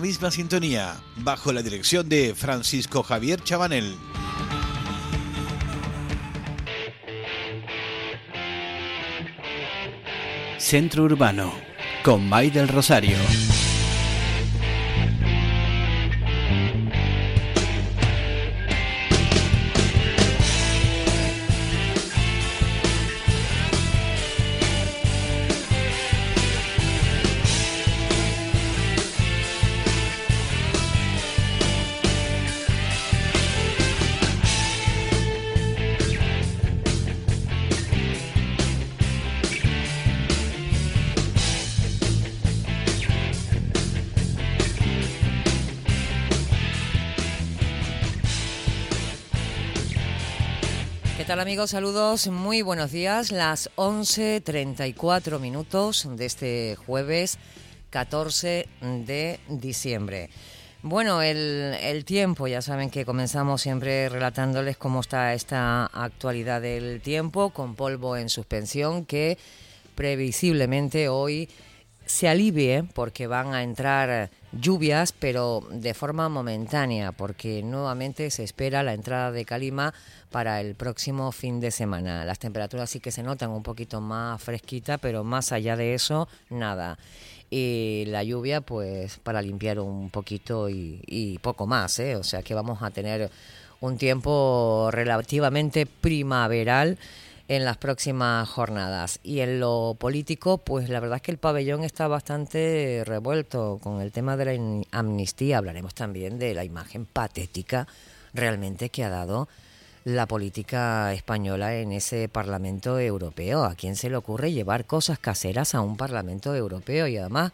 misma sintonía, bajo la dirección de Francisco Javier Chabanel. Centro Urbano, con May del Rosario. Amigos? Saludos, muy buenos días. Las 11.34 minutos de este jueves 14 de diciembre. Bueno, el, el, tiempo, ya saben que comenzamos siempre relatándoles cómo está esta actualidad del tiempo, con polvo en suspensión, que previsiblemente hoy se alivie porque van a entrar lluvias, pero de forma momentánea, porque nuevamente se espera la entrada de calima para el próximo fin de semana. Las temperaturas sí que se notan un poquito más fresquita, pero más allá de eso, nada. Y la lluvia, pues, para limpiar un poquito y, y poco más, ¿eh? O sea que vamos a tener un tiempo relativamente primaveral en las próximas jornadas. Y en lo político, pues la verdad es que el pabellón está bastante revuelto con el tema de la amnistía. Hablaremos también de la imagen patética realmente que ha dado la política española en ese Parlamento Europeo. ¿A quién se le ocurre llevar cosas caseras a un Parlamento Europeo? Y además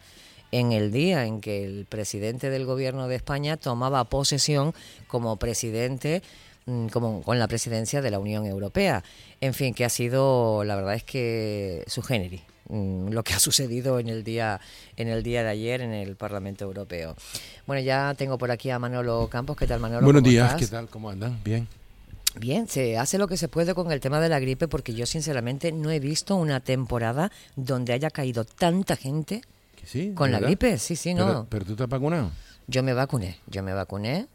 en el día en que el presidente del gobierno de España tomaba posesión como presidente Mm, como con la presidencia de la Unión Europea. En fin, que ha sido, la verdad es que su generi mm, lo que ha sucedido en el día en el día de ayer en el Parlamento Europeo. Bueno, ya tengo por aquí a Manolo Campos. ¿Qué tal, Manolo? Buenos días, ¿qué tal? ¿Cómo andan? Bien. Bien, se hace lo que se puede con el tema de la gripe porque yo sinceramente no he visto una temporada donde haya caído tanta gente sí, con la gripe. Sí, sí, no. Pero, pero tú te has vacunado. Yo me vacuné, yo me vacuné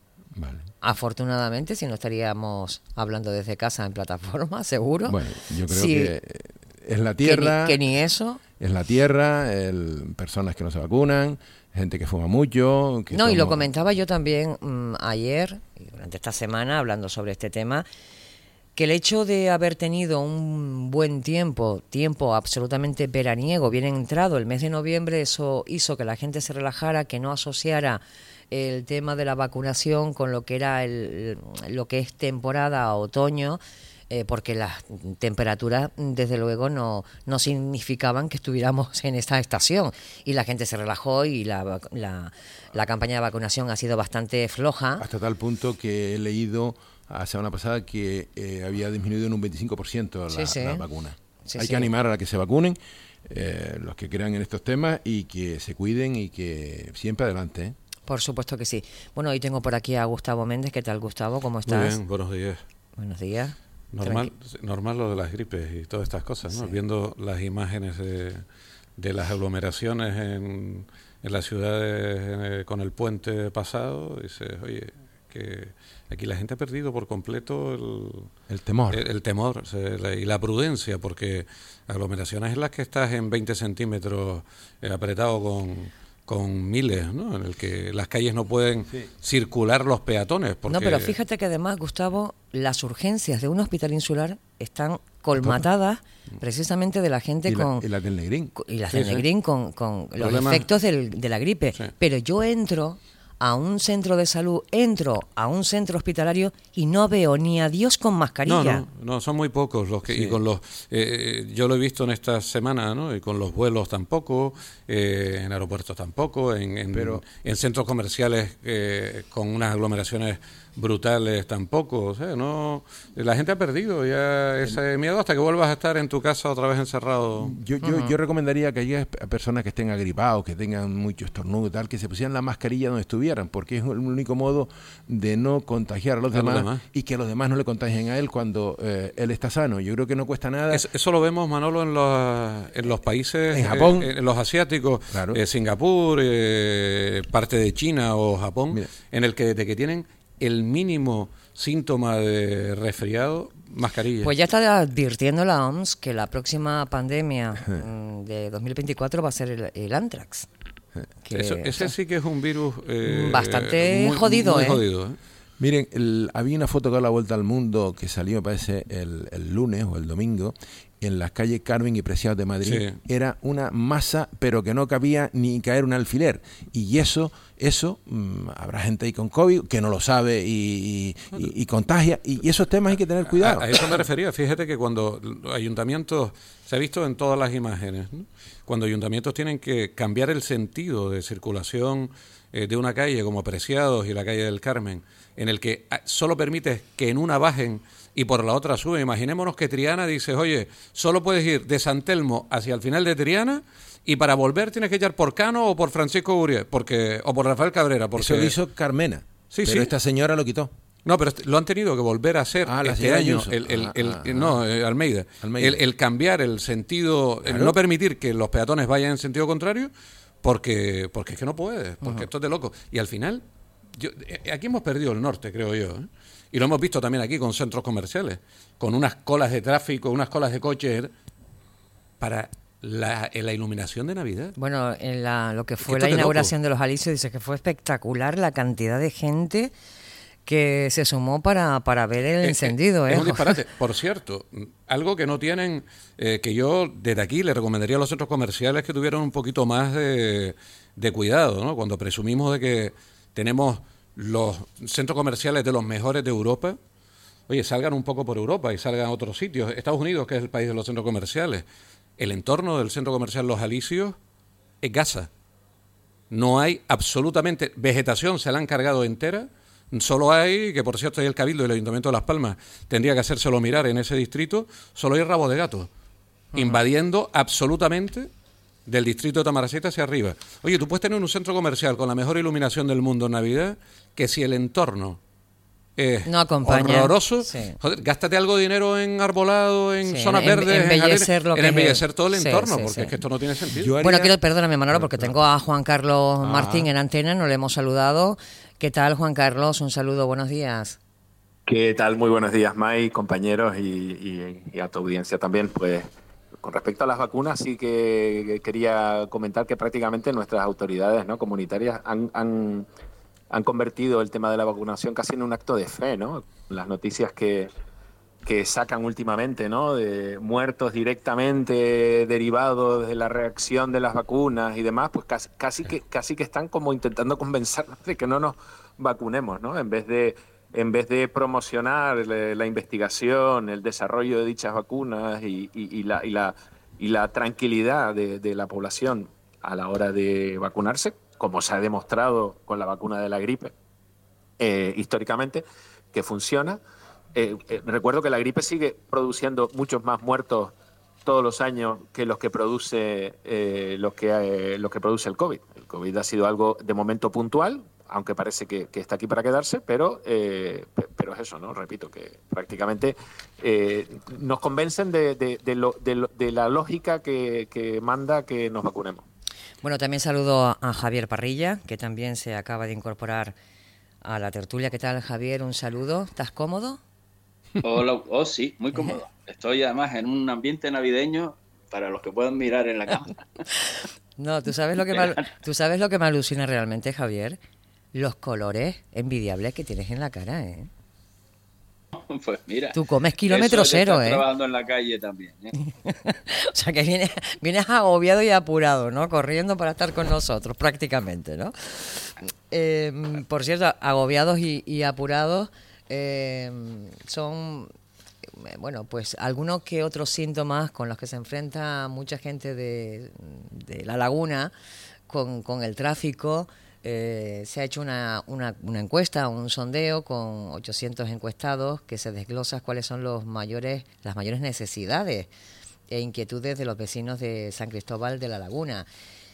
Afortunadamente, si no estaríamos hablando desde casa en plataforma, seguro. Bueno, yo creo que es la tierra. Que ni, eso. Es la tierra, el, personas que no se vacunan, gente que fuma mucho. no, y lo comentaba yo también mm, ayer, durante esta semana, hablando sobre este tema, que el hecho de haber tenido un buen tiempo, tiempo absolutamente veraniego, bien entrado, el mes de noviembre, eso hizo que la gente se relajara, que no asociara el tema de la vacunación con lo que era el, lo que es temporada otoño. Eh, porque las temperaturas, desde luego, no, no significaban que estuviéramos en esta estación. Y la gente se relajó y la, la, campaña de vacunación ha sido bastante floja. Hasta tal punto que he leído la semana pasada que eh, había disminuido en un 25% la, la vacuna. Hay que animar a la que se vacunen, eh, los que crean en estos temas, y que se cuiden y que siempre adelante. ¿eh? Por supuesto que sí. Bueno, hoy tengo por aquí a Gustavo Méndez. ¿Qué tal, Gustavo? ¿Cómo estás? Muy bien, buenos días. Buenos días. Normal, normal lo de las gripes y todas estas cosas, ¿no? Viendo las imágenes de, de las aglomeraciones en, en las ciudades con el puente pasado, dices, oye, que aquí la gente ha perdido por completo el, el temor. El, temor y la prudencia, porque aglomeraciones en las que estás en 20 centímetros eh, apretado con con miles, ¿no? En el que las calles no pueden circular los peatones. No, pero fíjate que además, Gustavo, las urgencias de un hospital insular están colmatadas precisamente de la gente con... y las del Negrín. Y las del Negrín con, con los efectos del, de la gripe. Pero yo entro a un centro de salud, entro a un centro hospitalario y no veo ni a Dios con mascarilla. No, no, son muy pocos los que y con los eh, yo lo he visto en esta semana, ¿no? Y con los vuelos tampoco, eh, en aeropuertos tampoco, en, en, en centros comerciales eh, con unas aglomeraciones brutales tampoco, o sea, no la gente ha perdido ya ese miedo hasta que vuelvas a estar en tu casa otra vez encerrado. Yo yo, yo recomendaría que haya personas que estén agripados, que tengan mucho estornudo y tal, que se pusieran la mascarilla donde estuvieran tuvieran, porque es el único modo de no contagiar a los, demás, y que los demás no le contagien a él cuando eh, él está sano. Yo creo que no cuesta nada. eso lo vemos, Manolo, en los, en los países, en Japón, en los asiáticos, Singapur, parte de China o Japón, en el que desde que tienen el mínimo síntoma de resfriado, mascarilla. Pues ya está advirtiendo la OMS que la próxima pandemia mm, de 2024 va a ser el, el antrax. ese sí que es un virus eh, bastante jodido. ¿eh? jodido ¿eh? Miren, había una foto que da la vuelta al mundo que salió, parece, el, el lunes o el domingo, en las calles Carmen y Preciados de Madrid. Era una masa, pero que no cabía ni caer un alfiler. Y eso, eso, mm, habrá gente ahí con COVID que no lo sabe y, contagia. Y, esos temas hay que tener cuidado. A, eso me refería. Fíjate que cuando ayuntamientos, se ha visto en todas las imágenes, cuando ayuntamientos tienen que cambiar el sentido de circulación eh, de una calle como Preciados y la calle del Carmen, en el que ah, solo permite que en una bajen y por la otra suben. Imaginémonos que Triana dice, oye, solo puedes ir de San Telmo hacia el final de Triana y para volver tienes que echar por Cano o por Francisco Uriel, porque, o por Rafael Cabrera. Porque... Eso lo hizo Carmena, sí, pero esta señora lo quitó. No, pero lo han tenido que volver a hacer ah, este año. El, el, ah, ah, no, eh, Almeida. El, cambiar el sentido, el no permitir que los peatones vayan en sentido contrario, porque, porque es que no puede, porque esto es de loco. Y al final, yo, eh, aquí hemos perdido el norte, creo yo. ¿eh? Y lo hemos visto también aquí con centros comerciales, con unas colas de tráfico, unas colas de coches para la, la iluminación de Navidad. Bueno, en la, lo que fue la inauguración de los Alicios dice que fue espectacular la cantidad de gente que se sumó para, para ver el encendido. Es, ¿eh? un disparate. Por cierto, algo que no tienen, eh, que yo desde aquí le recomendaría a los centros comerciales que tuvieran un poquito más de, de cuidado, ¿no? Cuando presumimos de que tenemos los centros comerciales de los mejores de Europa, oye, salgan un poco por Europa y salgan a otros sitios. Estados Unidos, que es el país de los centros comerciales, el entorno del centro comercial Los Alicios es Gaza. No hay absolutamente vegetación, se la han cargado entera. Solo hay, que por cierto hay el Cabildo y el Ayuntamiento de Las Palmas, tendría que hacérselo mirar en ese distrito, solo hay rabo de gato, invadiendo absolutamente del distrito de Tamaraceta hacia arriba. Oye, tú puedes tener un centro comercial con la mejor iluminación del mundo en Navidad, que si el entorno es no acompaña. horroroso, joder, gástate algo de dinero en arbolado, en zonas verdes, embellecer, en, embellecer todo el entorno, porque es que esto no tiene sentido. Bueno, quiero, perdóname Manolo, porque tengo a Juan Carlos ah. Martín en antena, no le hemos saludado. ¿Qué tal, Juan Carlos? Un saludo, buenos días. ¿Qué tal? Muy buenos días, May, compañeros y, y a tu audiencia también. Pues con respecto a las vacunas, sí que quería comentar que prácticamente nuestras autoridades ¿no? comunitarias han, han, convertido el tema de la vacunación casi en un acto de fe, ¿no? Las noticias que, que sacan últimamente, ¿no? De muertos directamente derivados de la reacción de las vacunas y demás, pues casi, casi que casi que están como intentando convencernos de que no nos vacunemos, ¿no? En vez de en vez de promocionar la, investigación, el desarrollo de dichas vacunas y, la, y la, tranquilidad de, la población a la hora de vacunarse, como se ha demostrado con la vacuna de la gripe eh, históricamente, que funciona. Eh, eh, recuerdo que la gripe sigue produciendo muchos más muertos todos los años que los que produce los que los que produce el COVID. El COVID ha sido algo de momento puntual, aunque parece que, está aquí para quedarse, pero, pero es eso, ¿no? Repito, que prácticamente nos convencen de, de, la lógica que, manda que nos vacunemos. Bueno, también saludo a Javier Parrilla, que también se acaba de incorporar a la tertulia. ¿Qué tal, Javier? Un saludo. ¿Estás cómodo? Hola, oh, sí, muy cómodo. Estoy además en un ambiente navideño para los que puedan mirar en la cámara. No, tú sabes lo que me, tú sabes lo que me alucina realmente, Javier, los colores envidiables que tienes en la cara, ¿eh? Pues mira. Tú comes kilómetro cero, ¿eh? trabajando en la calle también, ¿eh? o sea que vienes, vienes agobiado y apurado, ¿no? Corriendo para estar con nosotros, prácticamente, ¿no? Em, por cierto, agobiados y, apurados em, son, bueno, pues algunos que otros síntomas con los que se enfrenta mucha gente de, de la laguna con, con el tráfico eh, se ha hecho una, una, una, encuesta, un sondeo con 800 encuestados que se desglosa cuáles son los mayores, las mayores necesidades e inquietudes de los vecinos de San Cristóbal de la Laguna.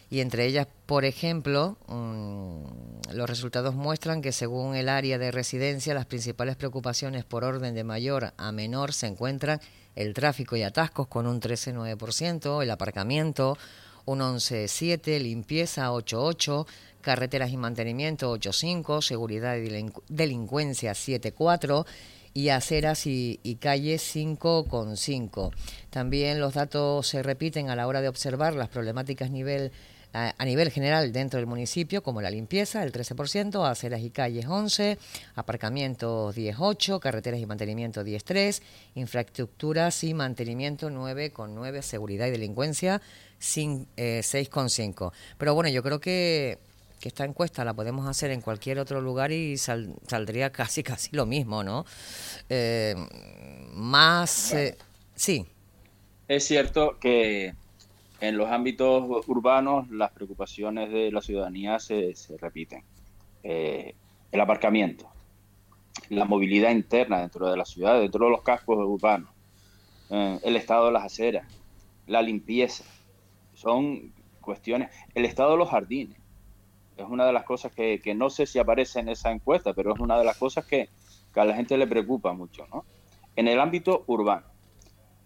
y entre ellas, por ejemplo, mm, los resultados muestran que según el área de residencia, las principales preocupaciones por orden de mayor a menor se encuentran el tráfico y atascos con un 13,9%, el aparcamiento un 11,7%, limpieza 8,8%, carreteras y mantenimiento 8,5%, seguridad y delincuencia 7,4% y aceras y, calles 5,5. También los datos se repiten a la hora de observar las problemáticas nivel a, nivel general dentro del municipio, como la limpieza, el 13%, aceras y calles 11%, aparcamientos 10,8%, carreteras y mantenimiento 10,3%, infraestructuras y mantenimiento 9,9%, seguridad y delincuencia 6,5%. Pero bueno, yo creo que que esta encuesta la podemos hacer en cualquier otro lugar y saldría casi casi lo mismo, ¿no? Eh, más, eh, sí. Es cierto que en los ámbitos urbanos las preocupaciones de la ciudadanía se, repiten. Eh, el aparcamiento, la movilidad interna dentro de la ciudad, dentro de los cascos urbanos, el estado de las aceras, la limpieza, son cuestiones, el estado de los jardines es una de las cosas que, no sé si aparece en esa encuesta, pero es una de las cosas que, a la gente le preocupa mucho, ¿no? En el ámbito urbano.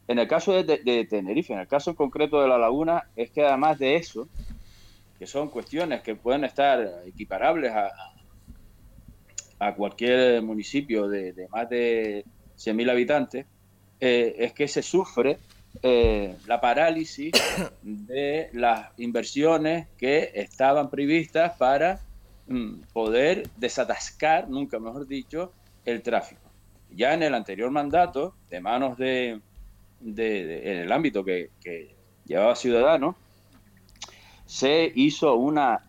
En el caso de, Tenerife, en el caso concreto de la laguna, es que además de eso, que son cuestiones que pueden estar equiparables a, a cualquier municipio de, más de 100.000 habitantes, eh, es que se sufre eh, la parálisis de las inversiones que estaban previstas para mm, poder desatascar, nunca mejor dicho, el tráfico. Ya en el anterior mandato, de manos de, en el ámbito que, llevaba Ciudadanos, se hizo una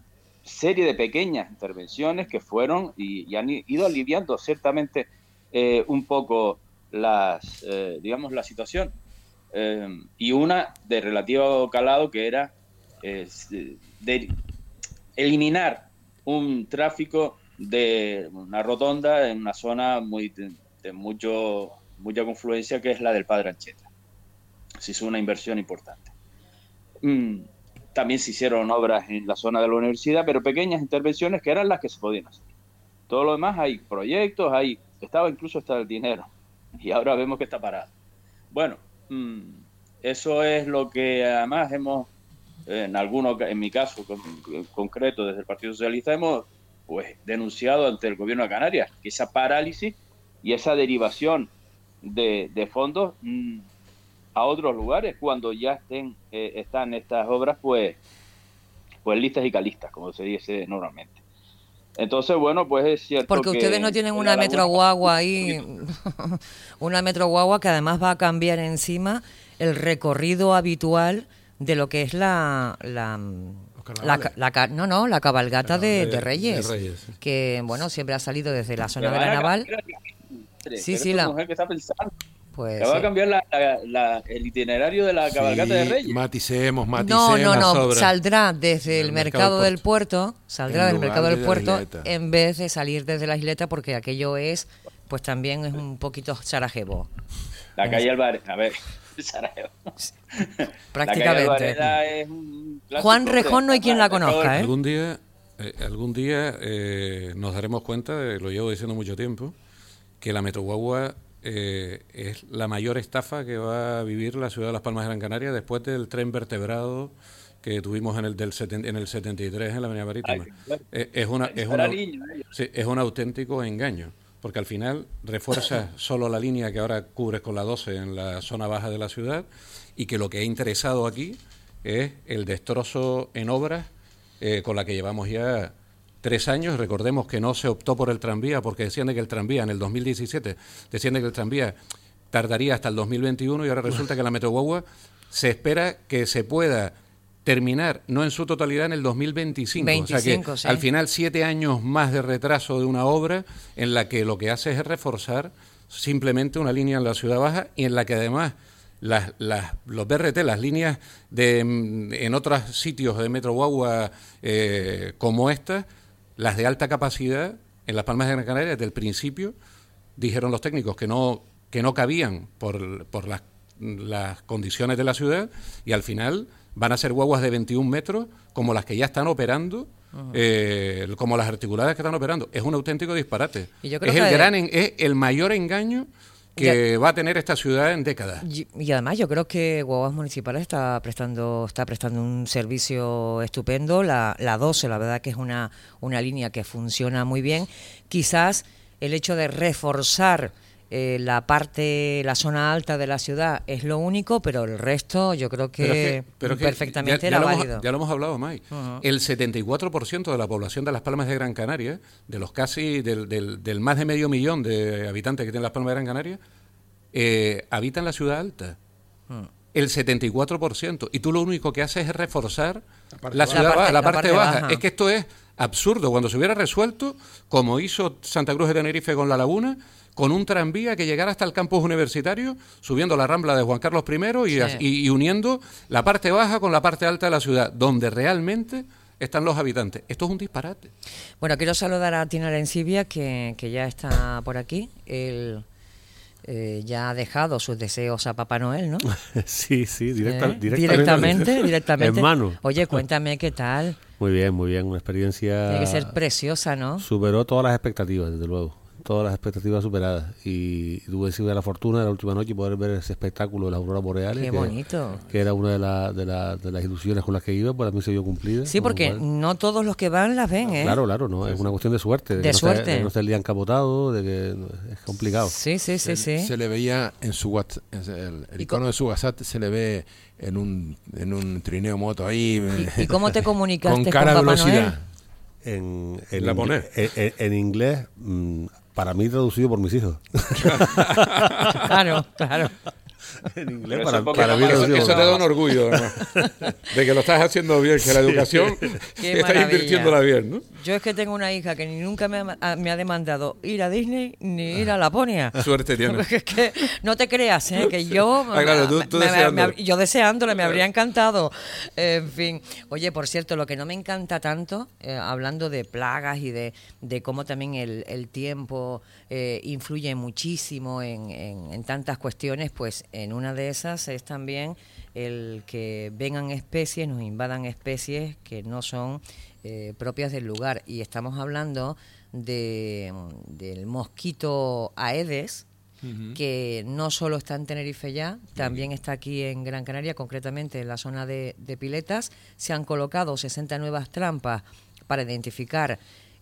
serie de pequeñas intervenciones que fueron y, han ido aliviando ciertamente eh, un poco las, eh, digamos, la situación. Em, y una de relativo calado que era de eliminar un tráfico de una rotonda en una zona muy de, mucho mucha confluencia que es la del Padre Ancheta. Se hizo una inversión importante. Mm, también se hicieron obras en la zona de la universidad, pero pequeñas intervenciones que eran las que se podían hacer. Todo lo demás hay proyectos, hay estaba incluso hasta el dinero y ahora vemos que está parado. Bueno, eso es lo que además hemos, en algunos, en mi caso concreto, desde el Partido Socialista, hemos pues denunciado ante el gobierno de Canarias que esa parálisis y esa derivación de, fondos mm, a otros lugares cuando ya estén eh, están estas obras pues pues listas y calistas como se dice normalmente entonces, bueno, pues es cierto. Porque ustedes no tienen una metro guagua ahí, una metro guagua que además va a cambiar encima el recorrido habitual de lo que es la, la, la, no, no, la cabalgata de, Reyes, que bueno, siempre ha salido desde la zona de la naval. Sí, sí, la mujer que está pensando pues, va a cambiar el itinerario de la cabalgata de Reyes. Maticemos, maticemos. No, no, no. Saldrá desde el, mercado, del puerto, saldrá del mercado del puerto en vez de salir desde la isleta porque aquello es, pues también es un poquito Sarajevo. La calle Alvarez, a ver, Sarajevo. Prácticamente. Juan Rejón no hay quien la conozca, ¿eh? Algún día, eh, algún día eh, nos daremos cuenta, lo llevo diciendo mucho tiempo, que la Metroguagua eh, es la mayor estafa que va a vivir la ciudad de Las Palmas de Gran Canaria después del tren vertebrado que tuvimos en el del en el 73 en la Avenida Marítima. Eh, es, una, es, es un auténtico engaño, porque al final refuerza solo la línea que ahora cubre con la 12 en la zona baja de la ciudad y que lo que ha interesado aquí es el destrozo en obras eh, con la que llevamos ya tres años. Recordemos que no se optó por el tranvía porque decían que el tranvía en el 2017, decían que el tranvía tardaría hasta el 2021 y ahora resulta que la Metro se espera que se pueda terminar, no en su totalidad, en el 2025. o sea que al final siete años más de retraso de una obra en la que lo que hace es reforzar simplemente una línea en la ciudad baja y en la que además las, las, los BRT, las líneas de, en otros sitios de Metro Guagua eh, como esta, las de alta capacidad, en Las Palmas de Gran Canaria, desde el principio, dijeron los técnicos que no, que no cabían por, por las las condiciones de la ciudad y al final van a ser guaguas de 21 metros como las que ya están operando eh, como las articuladas que están operando. Es un auténtico disparate. es el gran, es el mayor engaño que va a tener esta ciudad en décadas. Y, además yo creo que Guaguas Municipales está prestando está prestando un servicio estupendo. La, la 12, la verdad que es una, una línea que funciona muy bien. Quizás el hecho de reforzar eh, la parte, la zona alta de la ciudad es lo único, pero el resto yo creo que, perfectamente ya, era válido. ya lo hemos hablado, Mike. El 74% de la población de Las Palmas de Gran Canaria, de los casi, del, del, más de medio millón de habitantes que tiene Las Palmas de Gran Canaria, eh, habita en la ciudad alta. El 74%. Y tú lo único que haces es reforzar la, ciudad la parte, baja. Es que esto es absurdo. Cuando se hubiera resuelto, como hizo Santa Cruz de Tenerife con la laguna, con un tranvía que llegara hasta el campus universitario, subiendo la rambla de Juan Carlos I y, uniendo la parte baja con la parte alta de la ciudad, donde realmente están los habitantes. Esto es un disparate. Bueno, quiero saludar a Tina Lencibia, que, que ya está por aquí. Él eh, ya ha dejado sus deseos a Papá Noel, ¿no? sí, sí, ¿Eh? directamente. Directamente, directamente. En mano. Oye, cuéntame qué tal. Muy bien, muy bien. Una experiencia... Tiene que ser preciosa, ¿no? Superó todas las expectativas, desde luego todas las expectativas superadas. Y tuve la fortuna de la última noche poder ver ese espectáculo de las auroras boreales. Qué que, bonito. Que era una de, la, de, de, las ilusiones con las que iba, pues a mí se vio cumplida. Sí, porque no todos los que van las ven, ¿eh? Claro, claro, no, es una cuestión de suerte. De, suerte. de que no esté el día encapotado, de que es complicado. Sí, sí, sí, sí. Se le veía en su WhatsApp, el, icono de su WhatsApp se le ve en un, en un trineo moto ahí. ¿Y, cómo te comunicaste con cara velocidad? En, en, en, en, inglés, mm, para mí traducido por mis hijos. claro, claro. en inglés para, para, mí eso, eso, te da un orgullo de que lo estás haciendo bien que la educación estás invirtiéndola bien ¿no? yo es que tengo una hija que ni nunca me ha, me ha demandado ir a Disney ni ir a Laponia. Suerte tiene. Es que no te creas ¿eh? que yo ah, claro, tú, tú me, yo deseándole me habría encantado. En fin. Oye por cierto lo que no me encanta tanto eh, hablando de plagas y de, de cómo también el, el tiempo eh, influye muchísimo en, en, en tantas cuestiones pues en una de esas es también el que vengan especies, nos invadan especies que no son eh, propias del lugar. Y estamos hablando de, del mosquito Aedes, que no solo está en Tenerife ya, también está aquí en Gran Canaria, concretamente en la zona de, Piletas. Se han colocado 60 nuevas trampas para identificar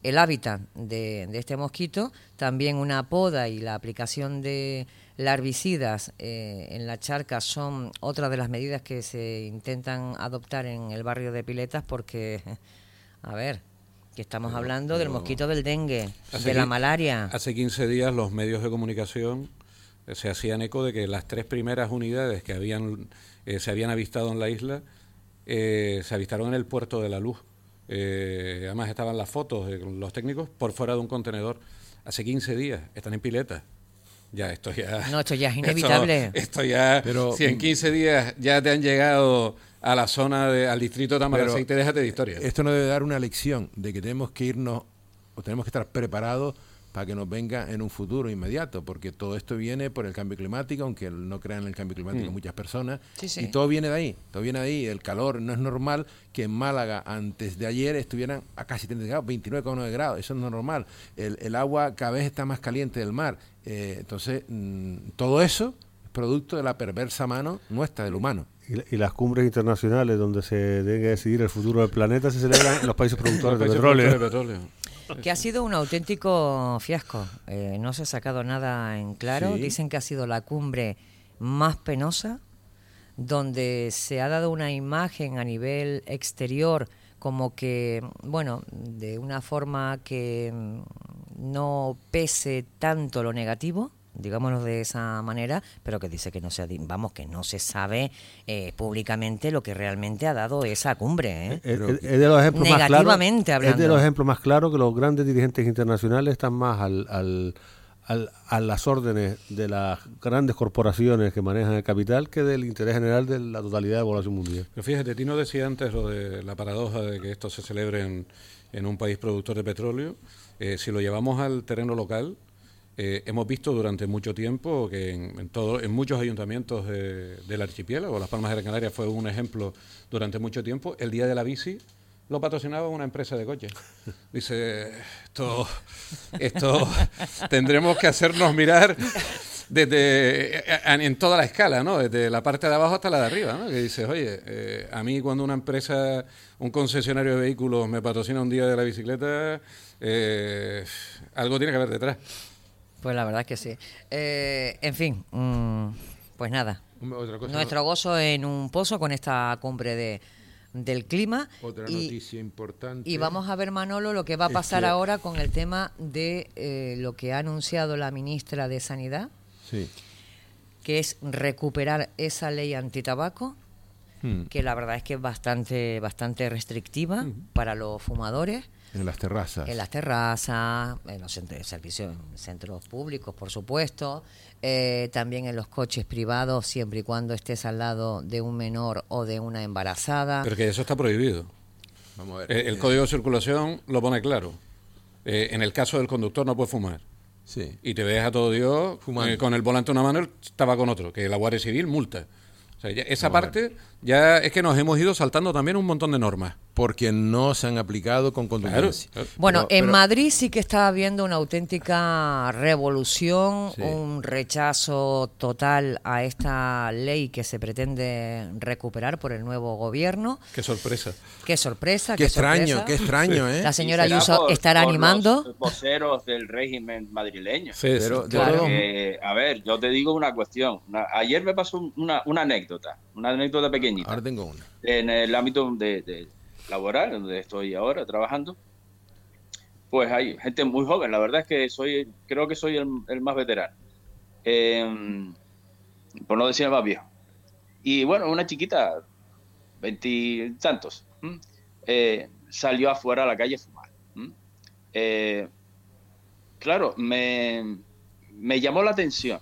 el hábitat de, de, este mosquito, también una poda y la aplicación de larvicidas eh, en la charca son otra de las medidas que se intentan adoptar en el barrio de Piletas porque, a ver, que estamos hablando del mosquito del dengue, de la malaria. Hace 15 días los medios de comunicación eh, se hacían eco de que las tres primeras unidades que habían eh, se habían avistado en la isla se avistaron en el puerto de la luz. Además estaban las fotos de los técnicos por fuera de un contenedor. Hace 15 días están en Piletas ya esto ya... No, esto ya es inevitable. Esto, ya... Pero, si en 15 días ya te han llegado a la zona, de, al distrito de Tamaraceite, déjate de historia. Esto no debe dar una lección de que tenemos que irnos, o tenemos que estar preparados para que nos venga en un futuro inmediato, porque todo esto viene por el cambio climático, aunque no crean en el cambio climático mm. muchas personas, y todo viene de ahí, todo viene de ahí, el calor, no es normal que en Málaga antes de ayer estuvieran a casi 30 grados, 29,9 grados, eso no es normal, el, el, agua cada vez está más caliente del mar, eh, entonces mm, todo eso es producto de la perversa mano nuestra, del humano. Y, las cumbres internacionales donde se debe decidir el futuro del planeta se celebran en los países productores de petróleo que ha sido un auténtico fiasco. Eh, no se ha sacado nada en claro. Dicen que ha sido la cumbre más penosa, donde se ha dado una imagen a nivel exterior como que, bueno, de una forma que no pese tanto lo negativo digámoslo de esa manera, pero que dice que no se, vamos, que no se sabe eh, públicamente lo que realmente ha dado esa cumbre. ¿eh? Es, de los ejemplos más claros, Es de los ejemplos más claros que los grandes dirigentes internacionales están más al, al, a las órdenes de las grandes corporaciones que manejan el capital que del interés general de la totalidad de la población mundial. Pero fíjate, Tino decía antes lo de la paradoja de que esto se celebre en, un país productor de petróleo. Eh, si lo llevamos al terreno local, eh, hemos visto durante mucho tiempo que en, todo, en muchos ayuntamientos del archipiélago, Las Palmas de Gran Canaria fue un ejemplo durante mucho tiempo, el Día de la Bici lo patrocinaba una empresa de coches. Dice, esto, esto tendremos que hacernos mirar desde en toda la escala, ¿no? Desde la parte de abajo hasta la de arriba, ¿no? Que dices, oye, eh, a mí cuando una empresa, un concesionario de vehículos me patrocina un día de la bicicleta, eh, algo tiene que haber detrás. Pues la verdad es que sí. Eh, en fin, mm, pues nada. Nuestro gozo en un pozo con esta cumbre de, del clima. Otra noticia importante. Y vamos a ver, Manolo, lo que va a pasar ahora con el tema de eh, lo que ha anunciado la ministra de Sanidad, sí. que es recuperar esa ley antitabaco, hmm. que la verdad es que es bastante, bastante restrictiva hmm. para los fumadores. En las terrazas. En las terrazas, en los centros, servicios, centros públicos, por supuesto, eh, también en los coches privados, siempre y cuando estés al lado de un menor o de una embarazada. Pero que eso está prohibido. Vamos a ver. Eh, el, Código de Circulación lo pone claro. Eh, en el caso del conductor no puede fumar. Sí. Y te ves a todo Dios con el volante en una mano, estaba con otro, que la Guardia Civil multa. O sea, esa parte ya es que nos hemos ido saltando también un montón de normas porque no se han aplicado con contundencia. Bueno, en Madrid sí que está habiendo una auténtica revolución, un rechazo total a esta ley que se pretende recuperar por el nuevo gobierno. Qué sorpresa. Qué sorpresa. Qué, extraño, qué extraño, ¿eh? La señora Ayuso estará animando. Los voceros del régimen madrileño. Sí, pero, a ver, yo te digo una cuestión. ayer me pasó una, anécdota, una anécdota pequeñita. Ahora tengo una. En el ámbito de laboral, donde estoy ahora trabajando, pues hay gente muy joven. La verdad es que soy, creo que soy el, más veterano. Em, por no decir el más viejo. Y bueno, una chiquita, veintitantos, eh, salió afuera a la calle a fumar. Eh, claro, me, me llamó la atención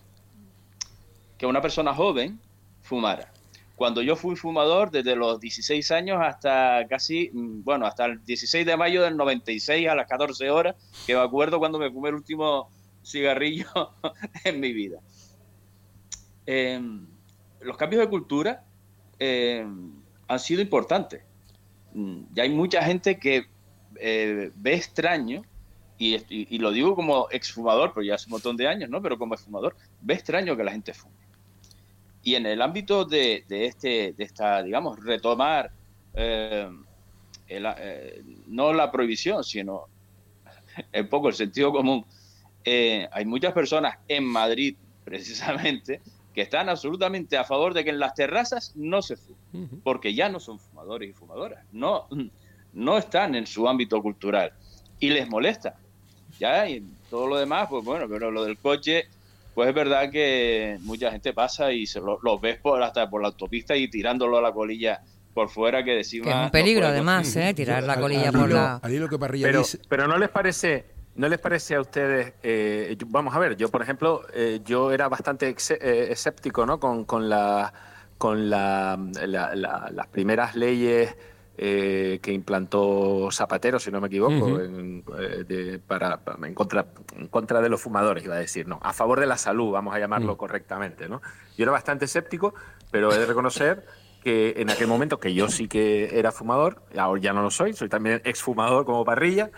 que una persona joven fumara cuando yo fui fumador desde los 16 años hasta casi, mm, bueno, hasta el 16 de mayo del 96 a las 14 horas, que me acuerdo cuando me fumé el último cigarrillo en mi vida. Em, los cambios de cultura em, han sido importantes. Mm, ya hay mucha gente que eh, ve extraño, y, lo digo como exfumador, pero ya hace un montón de años, ¿no? Pero como exfumador, ve extraño que la gente fume. Y en el ámbito de, este, de esta, digamos, retomar eh, eh, no la prohibición, sino un poco el sentido común, eh, hay muchas personas en Madrid, precisamente, que están absolutamente a favor de que en las terrazas no se fume, porque ya no son fumadores y fumadoras, no, no están en su ámbito cultural y les molesta. Ya, y todo lo demás, pues bueno, pero lo del coche pues es verdad que mucha gente pasa y se los lo ves por, hasta por la autopista y tirándolo a la colilla por fuera que decimos... Que es un peligro además, ¿eh? Tirar la colilla por la... pero, pero no les parece... ¿No les parece a ustedes, eh, vamos a ver, yo por ejemplo, eh, yo era bastante eh, escéptico ¿no? con, con, la, con la, las primeras leyes eh, que implantó Zapatero, si no me equivoco, en, eh, para, en, contra, en contra de los fumadores, iba a decir, no, a favor de la salud, vamos a llamarlo mm. correctamente. ¿no? Yo era bastante escéptico, pero he de reconocer que en aquel momento, que yo sí que era fumador, ahora ya no lo soy, soy también exfumador como parrilla,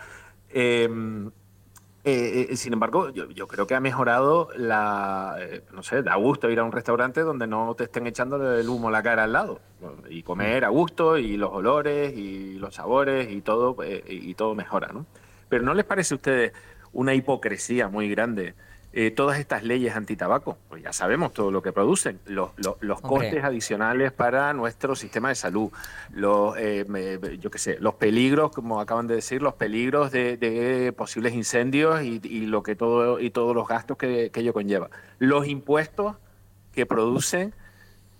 eh, eh, eh, sin embargo, yo, creo que ha mejorado la, eh, no sé, da gusto ir a un restaurante donde no te estén echando el humo la cara al lado y comer a gusto y los olores y los sabores y todo y todo mejora, ¿no? Pero ¿no les parece a ustedes una hipocresía muy grande eh, todas estas leyes antitabaco, pues ya sabemos todo lo que producen, los, los, costes adicionales para nuestro sistema de salud, los, eh, yo qué sé, los peligros, como acaban de decir, los peligros de, posibles incendios y, lo que todo y todos los gastos que, que ello conlleva, los impuestos que producen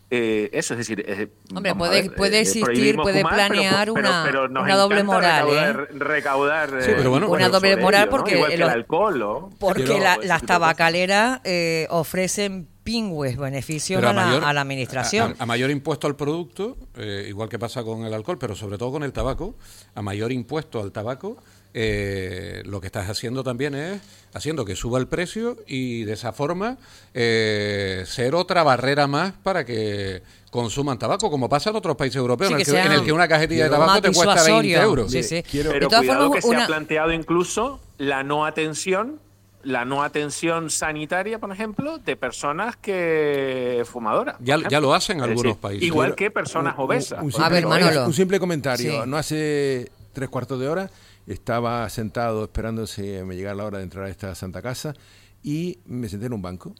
eh, eso es decir, hombre, puede, puede existir, puede planear una, una doble moral, recaudar, ¿eh? una doble moral porque el alcohol, porque las tabacaleras eh, ofrecen pingües beneficios a, la, administración. A, mayor impuesto al producto, igual que pasa con el alcohol, pero sobre todo con el tabaco, a mayor impuesto al tabaco, eh, lo que estás haciendo también es haciendo que suba el precio y de esa forma eh, ser otra barrera más para que consuman tabaco, como pasa en otros países europeos, en, el que, una cajetilla de tabaco te cuesta 20 euros. Pero cuidado que se ha planteado incluso la no atención la no atención sanitaria, por ejemplo, de personas que fumadoras. Ya, ya lo hacen algunos países. Igual que personas obesas. Un, simple, un simple comentario. No hace tres cuartos de hora estaba sentado esperando si me llegara la hora de entrar a esta santa casa y me senté en un banco.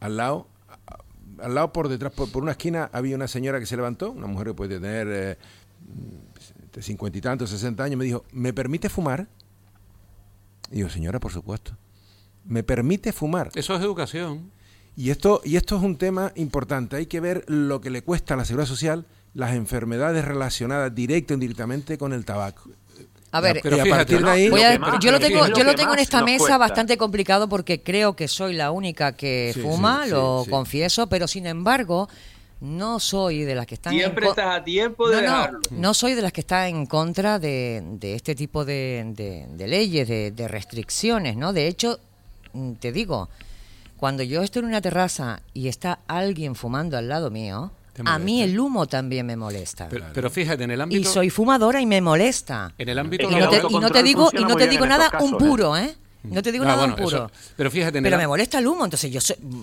Al lado, al lado por detrás, por, una esquina, había una señora que se levantó, una mujer que puede tener eh, cincuenta y tantos, sesenta años, me dijo, ¿me permite fumar? Y yo, señora, por supuesto me permite fumar. Eso es educación. Y esto, y esto es un tema importante. Hay que ver lo que le cuesta a la seguridad social las enfermedades relacionadas directa o indirectamente con el tabaco. A ver, pero fíjate, yo lo tengo, yo lo tengo en esta mesa bastante complicado porque creo que soy la única que fuma, lo confieso, pero sin embargo no soy de las que están siempre estás a tiempo de no, No, soy de las que está en contra de, este tipo de, de leyes, de, restricciones, ¿no? De hecho, Mm, te digo, cuando yo estoy en una terraza y está alguien fumando al lado mío, a mí el humo también me molesta. Pero, fíjate, en el ámbito... Y soy fumadora y me molesta. En el ámbito... Y no te, digo, y no te digo nada un puro, ¿eh? No te digo nada un puro. pero fíjate, pero me molesta el humo, entonces yo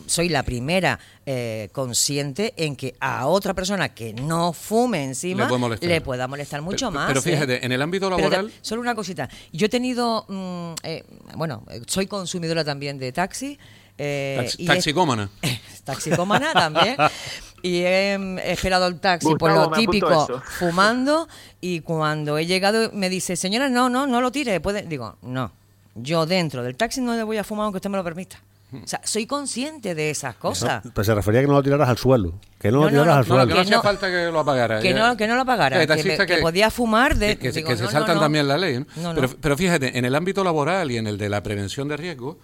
soy, la primera eh, consciente en que a otra persona que no fume encima le, pueda molestar mucho más. Pero fíjate, ¿eh? en el ámbito laboral. solo una cosita. Yo he tenido, mm, eh, bueno, soy consumidora también de taxi. taxicómana. taxicómana también. y he esperado el taxi por lo típico fumando y cuando he llegado me dice señora no no no lo tire puede digo no yo dentro del taxi no le voy a fumar aunque usted me lo permita. O sea, soy consciente de esas cosas. pues se refería a que no lo tiraras al suelo. Que no, lo tiraras al suelo. que no hacía falta que lo apagara. Que no, que no lo apagara. Que, podía fumar de... Que, se saltan también la ley. Pero, pero, fíjate, en el ámbito laboral y en el de la prevención de riesgo,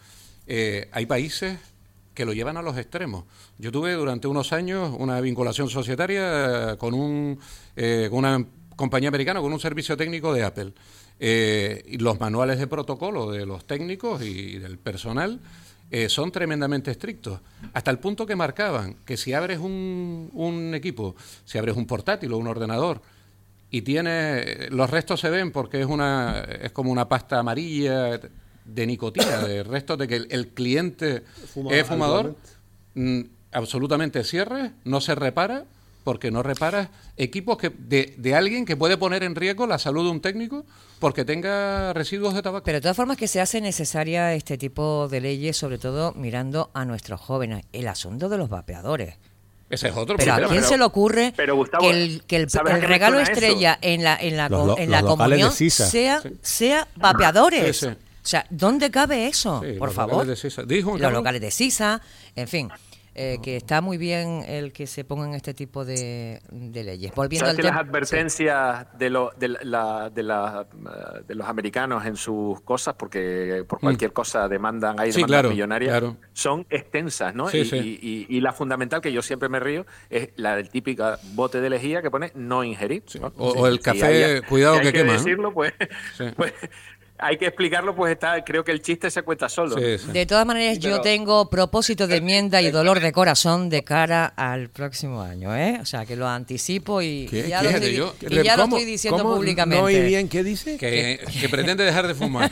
eh, hay países que lo llevan a los extremos. Yo tuve durante unos años una vinculación societaria con, un, eh, con una compañía americana, con un servicio técnico de Apple. Eh, los manuales de protocolo de los técnicos y del personal eh, son tremendamente estrictos, hasta el punto que marcaban que si abres un, un equipo, si abres un portátil o un ordenador, y tiene los restos se ven porque es una es como una pasta amarilla de nicotina de restos de que el, cliente es fumador mm, absolutamente cierre no se repara porque no reparas equipos que de, de, alguien que puede poner en riesgo la salud de un técnico porque tenga residuos de tabaco. Pero de todas formas que se hace necesaria este tipo de leyes, sobre todo mirando a nuestros jóvenes. El asunto de los vapeadores. Ese es otro Pero a quién se le ocurre que el, que el, regalo estrella en la, en la, en la comunión sea, sea vapeadores? O sea, ¿dónde cabe eso? Por favor. Dijo, los locales de Sisa, en fin. Eh, que está muy bien el que se pongan este tipo de, leyes. Volviendo al que las advertencias de, lo, de, la, de, la, de, los americanos en sus cosas, porque por mm. cualquier cosa demandan, hay demandas millonarias, son extensas, ¿no? y, y, la fundamental, que yo siempre me río, es la del típico bote de lejía que pone no ingerir. O, el café, cuidado que, quema. decirlo, pues, pues hay que explicarlo, pues está, creo que el chiste se cuenta solo. De todas maneras, yo tengo propósito de enmienda y dolor de corazón de cara al próximo año, ¿eh? O sea, que lo anticipo y, ya, lo estoy, diciendo públicamente. No oí bien, ¿qué dice? Que, pretende dejar de fumar.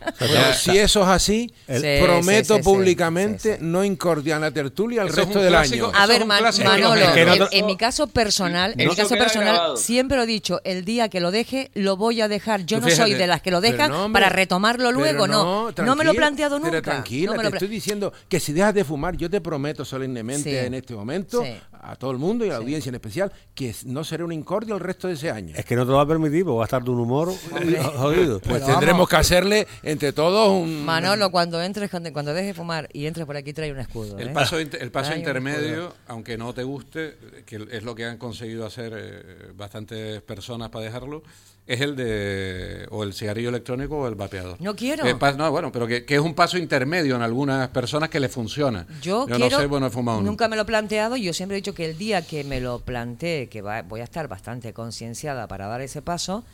si eso es así, prometo públicamente no incordiar la tertulia el resto del año. A ver, Manolo, en, mi caso personal, en mi caso personal, siempre lo he dicho, el día que lo deje, lo voy a dejar. Yo no soy de las que lo dejan para retomarlo luego, no. No, me lo he planteado nunca. Pero tranquila, te estoy diciendo que si dejas de fumar, yo te prometo solemnemente en este momento, a todo el mundo y a la audiencia en especial, que no seré un incordio el resto de ese año. Es que no te lo va a permitir, porque va a estar de un humor jodido. Pues tendremos que hacerle entre todos un... Manolo, cuando entres, cuando dejes de fumar y entres por aquí, trae un escudo. El ¿eh? paso, el paso intermedio, aunque no te guste, que es lo que han conseguido hacer eh, bastantes personas para dejarlo, es el de o el cigarrillo electrónico o el vapeador. No quiero. no, bueno, pero que, es un paso intermedio en algunas personas que le funciona. Yo, no sé, bueno, he fumado nunca me lo he planteado. Yo siempre he dicho que el día que me lo planteé, que voy a estar bastante concienciada para dar ese paso,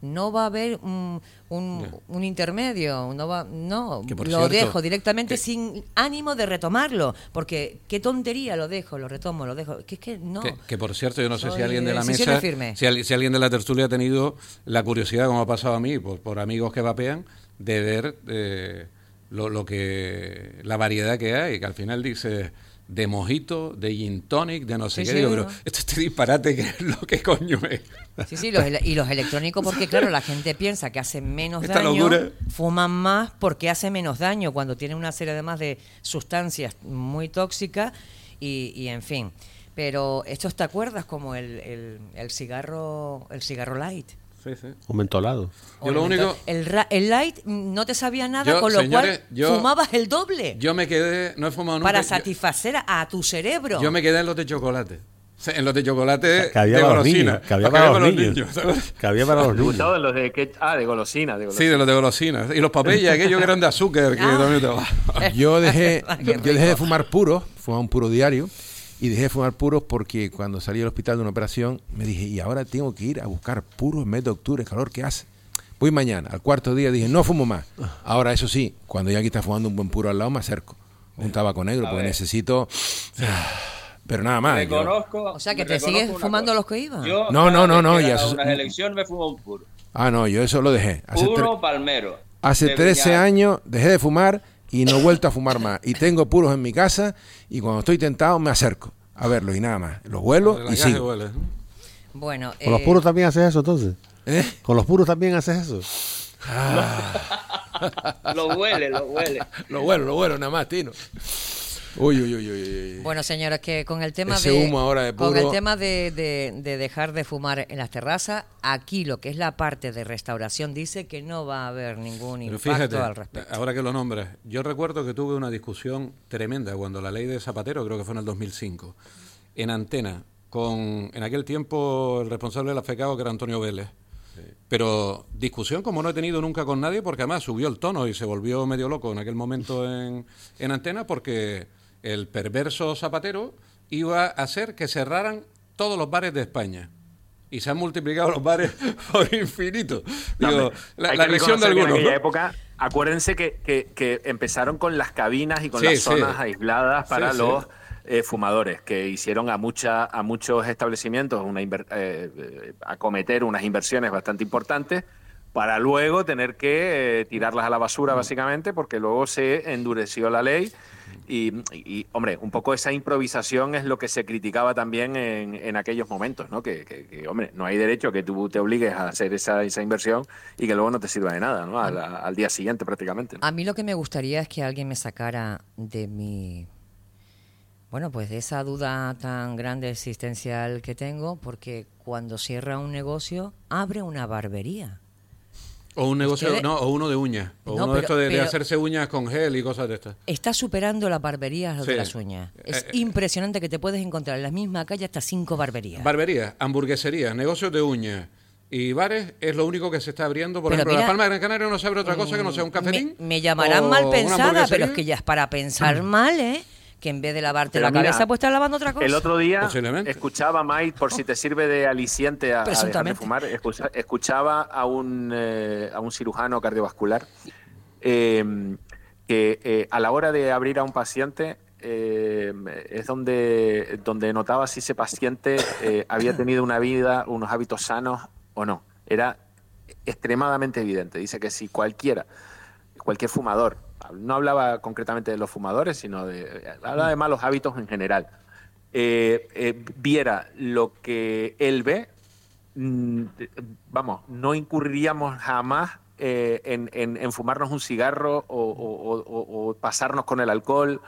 no va a haber un, un, intermedio, no va, no, lo dejo directamente sin ánimo de retomarlo, porque qué tontería lo dejo, lo retomo, lo dejo, que es que no. Que, por cierto, yo no sé si alguien de la mesa, si, si, alguien de la tertulia ha tenido la curiosidad, como ha pasado a mí, por, por amigos que vapean, de ver eh, lo, lo que la variedad que hay, que al final dice de mojito, de gin tonic, de no sé qué. digo, pero esto este disparate que es lo que coño es. Sí, sí, y los electrónicos, porque claro, la gente piensa que hace menos daño, fuman más porque hace menos daño cuando tiene una serie además de sustancias muy tóxicas y, y en fin. Pero estos te acuerdas como el, el, el cigarro, el cigarro light. Sí, sí. O mentolado. Yo lo único... el, el, light no te sabía nada, con lo cual fumabas el doble. Yo me quedé, no he fumado nunca. Para satisfacer a tu cerebro. Yo me quedé en los de chocolate. En los de chocolate que había de golosina. Que había para los niños. Que había para los niños. En los de ah, de golosina, de golosina. Sí, de los de golosina. Y los papillas, aquellos que eran de azúcar. Que ah. yo dejé, yo dejé de fumar puro, fumaba un puro diario y dejé de fumar puros porque cuando salí del hospital de una operación me dije, y ahora tengo que ir a buscar puros en mes de octubre, calor que hace. Voy mañana, al cuarto día dije, no fumo más. Ahora, eso sí, cuando ya aquí está fumando un buen puro al lado, me acerco. Un tabaco negro, porque necesito... Pero nada más. o sea, que te sigues fumando los que iban. no, no, no, no. Ya una elección me fumo un puro. Ah, no, yo eso lo dejé. Hace puro palmero. Hace 13 años dejé de fumar y no he vuelto a fumar más. Y tengo puros en mi casa y cuando estoy tentado me acerco a verlos y nada más. Los vuelo y sigo. Bueno, ¿Con los puros también haces eso entonces? ¿Eh? ¿Con los puros también haces eso? Ah. lo huele, lo huele. lo huelo, lo huelo nada más, Tino. Uy, uy, uy, uy, Bueno, señores, que con el tema de ahora de con el tema de, de, dejar de fumar en las terrazas, aquí lo que es la parte de restauración dice que no va a haber ningún impacto al respecto. Ahora que lo nombres, yo recuerdo que tuve una discusión tremenda cuando la ley de Zapatero, creo que fue en el 2005, en Antena, con en aquel tiempo el responsable de la FECAO que era Antonio Vélez. Pero discusión como no he tenido nunca con nadie, porque además subió el tono y se volvió medio loco en aquel momento en, en antena, porque el perverso Zapatero iba a hacer que cerraran todos los bares de España. Y se han multiplicado los bares por infinito. Digo, la, la de algunos. En aquella época, acuérdense que, que, empezaron con las cabinas y con las zonas aisladas para los eh, fumadores, que hicieron a, mucha, a muchos establecimientos una eh, eh, acometer unas inversiones bastante importantes para luego tener que tirarlas a la basura, básicamente, porque luego se endureció la ley y, hombre, un poco esa improvisación es lo que se criticaba también en, aquellos momentos, ¿no? Que, hombre, no hay derecho que tú te obligues a hacer esa, esa inversión y que luego no te sirva de nada, ¿no? Al, día siguiente prácticamente. A mí lo que me gustaría es que alguien me sacara de mi... Bueno, pues de esa duda tan grande existencial que tengo, porque cuando cierra un negocio, abre una barbería. O un negocio, no, o uno de uñas. O uno de estos de, hacerse uñas con gel y cosas de estas. Está superando la barbería de las uñas. Eh, es eh, impresionante que te puedes encontrar en la misma calle hasta cinco barberías. Barberías, hamburgueserías, negocios de uñas. Y bares es lo único que se está abriendo. Por ejemplo, en La Palma de Gran Canaria no se abre otra cosa que no sea un cafetín. Me, llamarán mal pensada, pero es que ya es para pensar mal, ¿eh? Que en vez de lavarte la cabeza, pues estás lavando otra cosa. El otro día escuchaba, Mike, por si te sirve de aliciente a, a fumar, escuchaba a un, eh, a un cirujano cardiovascular em, que eh, a la hora de abrir a un paciente em, es donde, donde notaba si ese paciente eh, había tenido una vida, unos hábitos sanos o no. Era extremadamente evidente. Dice que si cualquiera, cualquier fumador, no hablaba concretamente de los fumadores, sino de, hablaba de malos hábitos en general, eh, eh, viera lo que él ve, mm, vamos, no incurriríamos jamás eh, en, fumarnos un cigarro o, pasarnos con el alcohol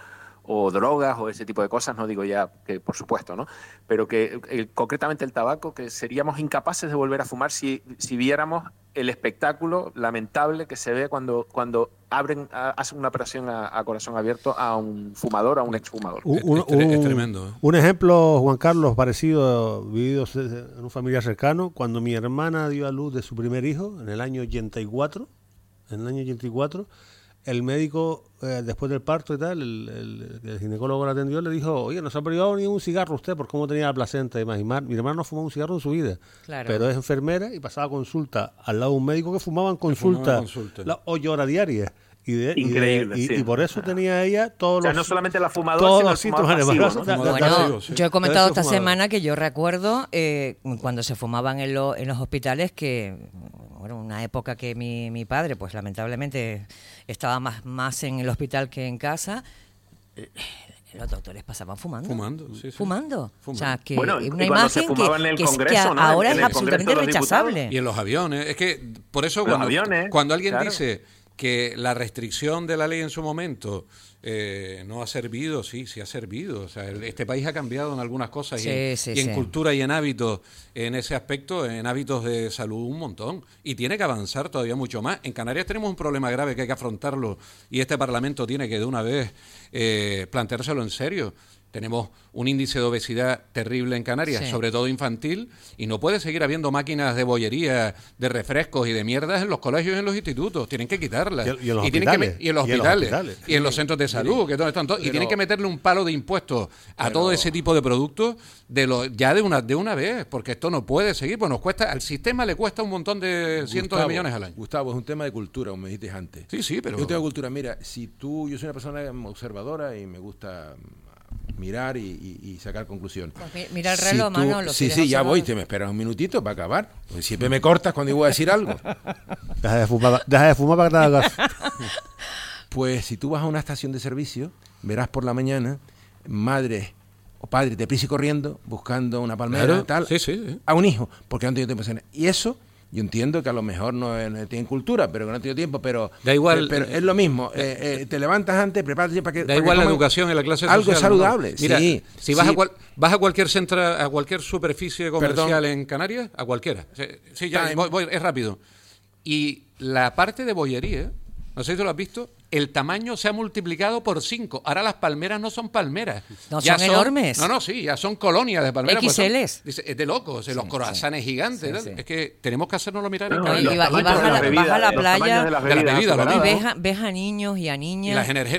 o drogas o ese tipo de cosas, no digo ya que por supuesto, ¿no? Pero que concretamente el tabaco, que seríamos incapaces de volver a fumar si, si viéramos el espectáculo lamentable que se ve cuando, cuando abren, hacen una operación a, corazón abierto a un fumador, a un exfumador. Un, es, tremendo. ¿eh? Un ejemplo, Juan Carlos, parecido, vivido en un familiar cercano, cuando mi hermana dio a luz de su primer hijo en el año 84, en el año 84, el médico, eh, después del parto y tal, el, ginecólogo la atendió, le dijo, oye, no se ha privado ni un cigarro usted por cómo tenía la placenta y mi hermano no fumó un cigarro en su vida, pero es enfermera y pasaba consulta al lado de un médico que fumaban consulta, consulta. La, ocho horas diarias. Increíble. Y, por eso tenía ella todos los. no solamente la fumadora, sino Bueno, yo he comentado esta semana que yo recuerdo eh, cuando se fumaban en, en los hospitales que, bueno, una época que mi, mi padre, pues lamentablemente estaba más, más en el hospital que en casa los doctores pasaban fumando. Fumando, sí, Fumando. O sea, que una imagen que, ahora es absolutamente rechazable. Y en los aviones. Es que, por eso, cuando, cuando alguien dice que la restricción de la ley en su momento eh, no ha servido, sí, sí ha servido. O sea, este país ha cambiado en algunas cosas y, en, cultura y en hábitos, en ese aspecto, en hábitos de salud un montón. Y tiene que avanzar todavía mucho más. En Canarias tenemos un problema grave que hay que afrontarlo y este Parlamento tiene que de una vez eh, planteárselo en serio. Tenemos un índice de obesidad terrible en Canarias, sobre todo infantil, y no puede seguir habiendo máquinas de bollería, de refrescos y de mierdas en los colegios y en los institutos. Tienen que quitarlas. Y, en los hospitales. y en los hospitales. Y en los centros de salud, que están todos. y tienen que meterle un palo de impuestos a todo ese tipo de productos de lo, ya de una, de una vez, porque esto no puede seguir, pues nos cuesta, al sistema le cuesta un montón de cientos de millones al año. Gustavo, es un tema de cultura, como me dijiste antes. Sí, sí, pero... Es un tema de cultura. Mira, si tú, yo soy una persona observadora y me gusta mirar y, sacar conclusiones. Pues mira el reloj, Manolo. Sí, sí, ya voy, te me esperas un minutito para acabar. Pues siempre me cortas cuando iba a decir algo. deja de fumar, deja de fumar para que te Pues si tú vas a una estación de servicio, verás por la mañana madre o padre de prisa y corriendo buscando una palmera tal a un hijo, porque no tiene tiempo de Y eso yo entiendo que a lo mejor no, tienen cultura, pero que no tiene tiempo, pero, da igual, pero, es lo mismo. Eh, eh, te levantas antes, prepárate para que. Da igual la educación en la clase Algo saludable. Mira, sí, si vas, a vas a cualquier centro, a cualquier superficie comercial en Canarias, a cualquiera. Sí, ya, voy, es rápido. Y la parte de bollería, no sé si lo has visto, el tamaño se ha multiplicado por cinco. Ahora las palmeras no son palmeras. No, son, enormes. No, no, sí, ya son colonias de palmeras. XLs. Pues dice, es de locos, los corazones gigantes. es que tenemos que hacernos mirar en y, vas, a la, playa de la y ves, a, niños y a niñas.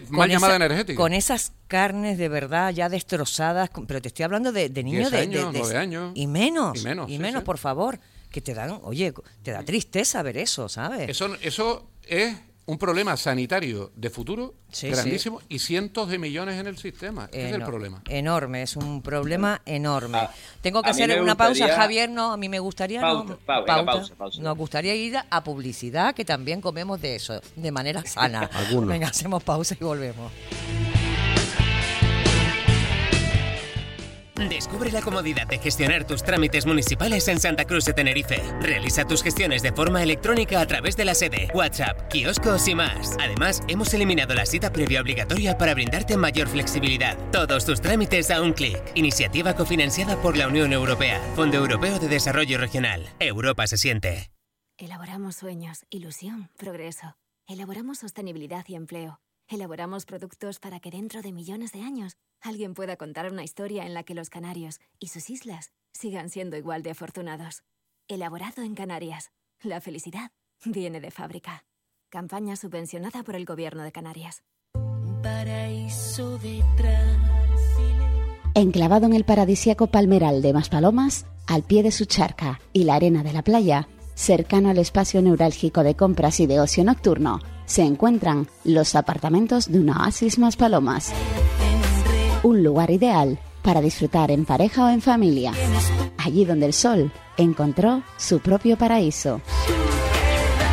más llamada energética. Con esas carnes de verdad ya destrozadas. Pero te estoy hablando de, niños de, años. Y menos. Y menos, y menos por favor. Que te dan, oye, te da tristeza ver eso, ¿sabes? Eso, eso es un problema sanitario de futuro grandísimo y cientos de millones en el sistema. es el problema. Enorme, es un problema enorme. Ah, Tengo que hacer una pausa, Javier. No, a mí me gustaría. Pausa, pausa, Nos gustaría ir a publicidad, que también comemos de eso, de manera sana. Venga, hacemos pausa y volvemos. Descubre la comodidad de gestionar tus trámites municipales en Santa Cruz de Tenerife. Realiza tus gestiones de forma electrónica a través de la sede, WhatsApp, kioscos y más. Además, hemos eliminado la cita previa obligatoria para brindarte mayor flexibilidad. Todos tus trámites a un clic. Iniciativa cofinanciada por la Unión Europea, Fondo Europeo de Desarrollo Regional. Europa se siente. Elaboramos sueños, ilusión, progreso. Elaboramos sostenibilidad y empleo. Elaboramos productos para que dentro de millones de años alguien pueda contar una historia en la que los canarios y sus islas sigan siendo igual de afortunados. Elaborado en Canarias. La felicidad viene de fábrica. Campaña subvencionada por el Gobierno de Canarias. Paraíso Enclavado en el paradisíaco Palmeral de Maspalomas, al pie de su charca y la arena de la playa, cercano al espacio neurálgico de compras y de ocio nocturno, se encuentran los apartamentos de una oasis más palomas. Un lugar ideal para disfrutar en pareja o en familia. Allí donde el sol encontró su propio paraíso.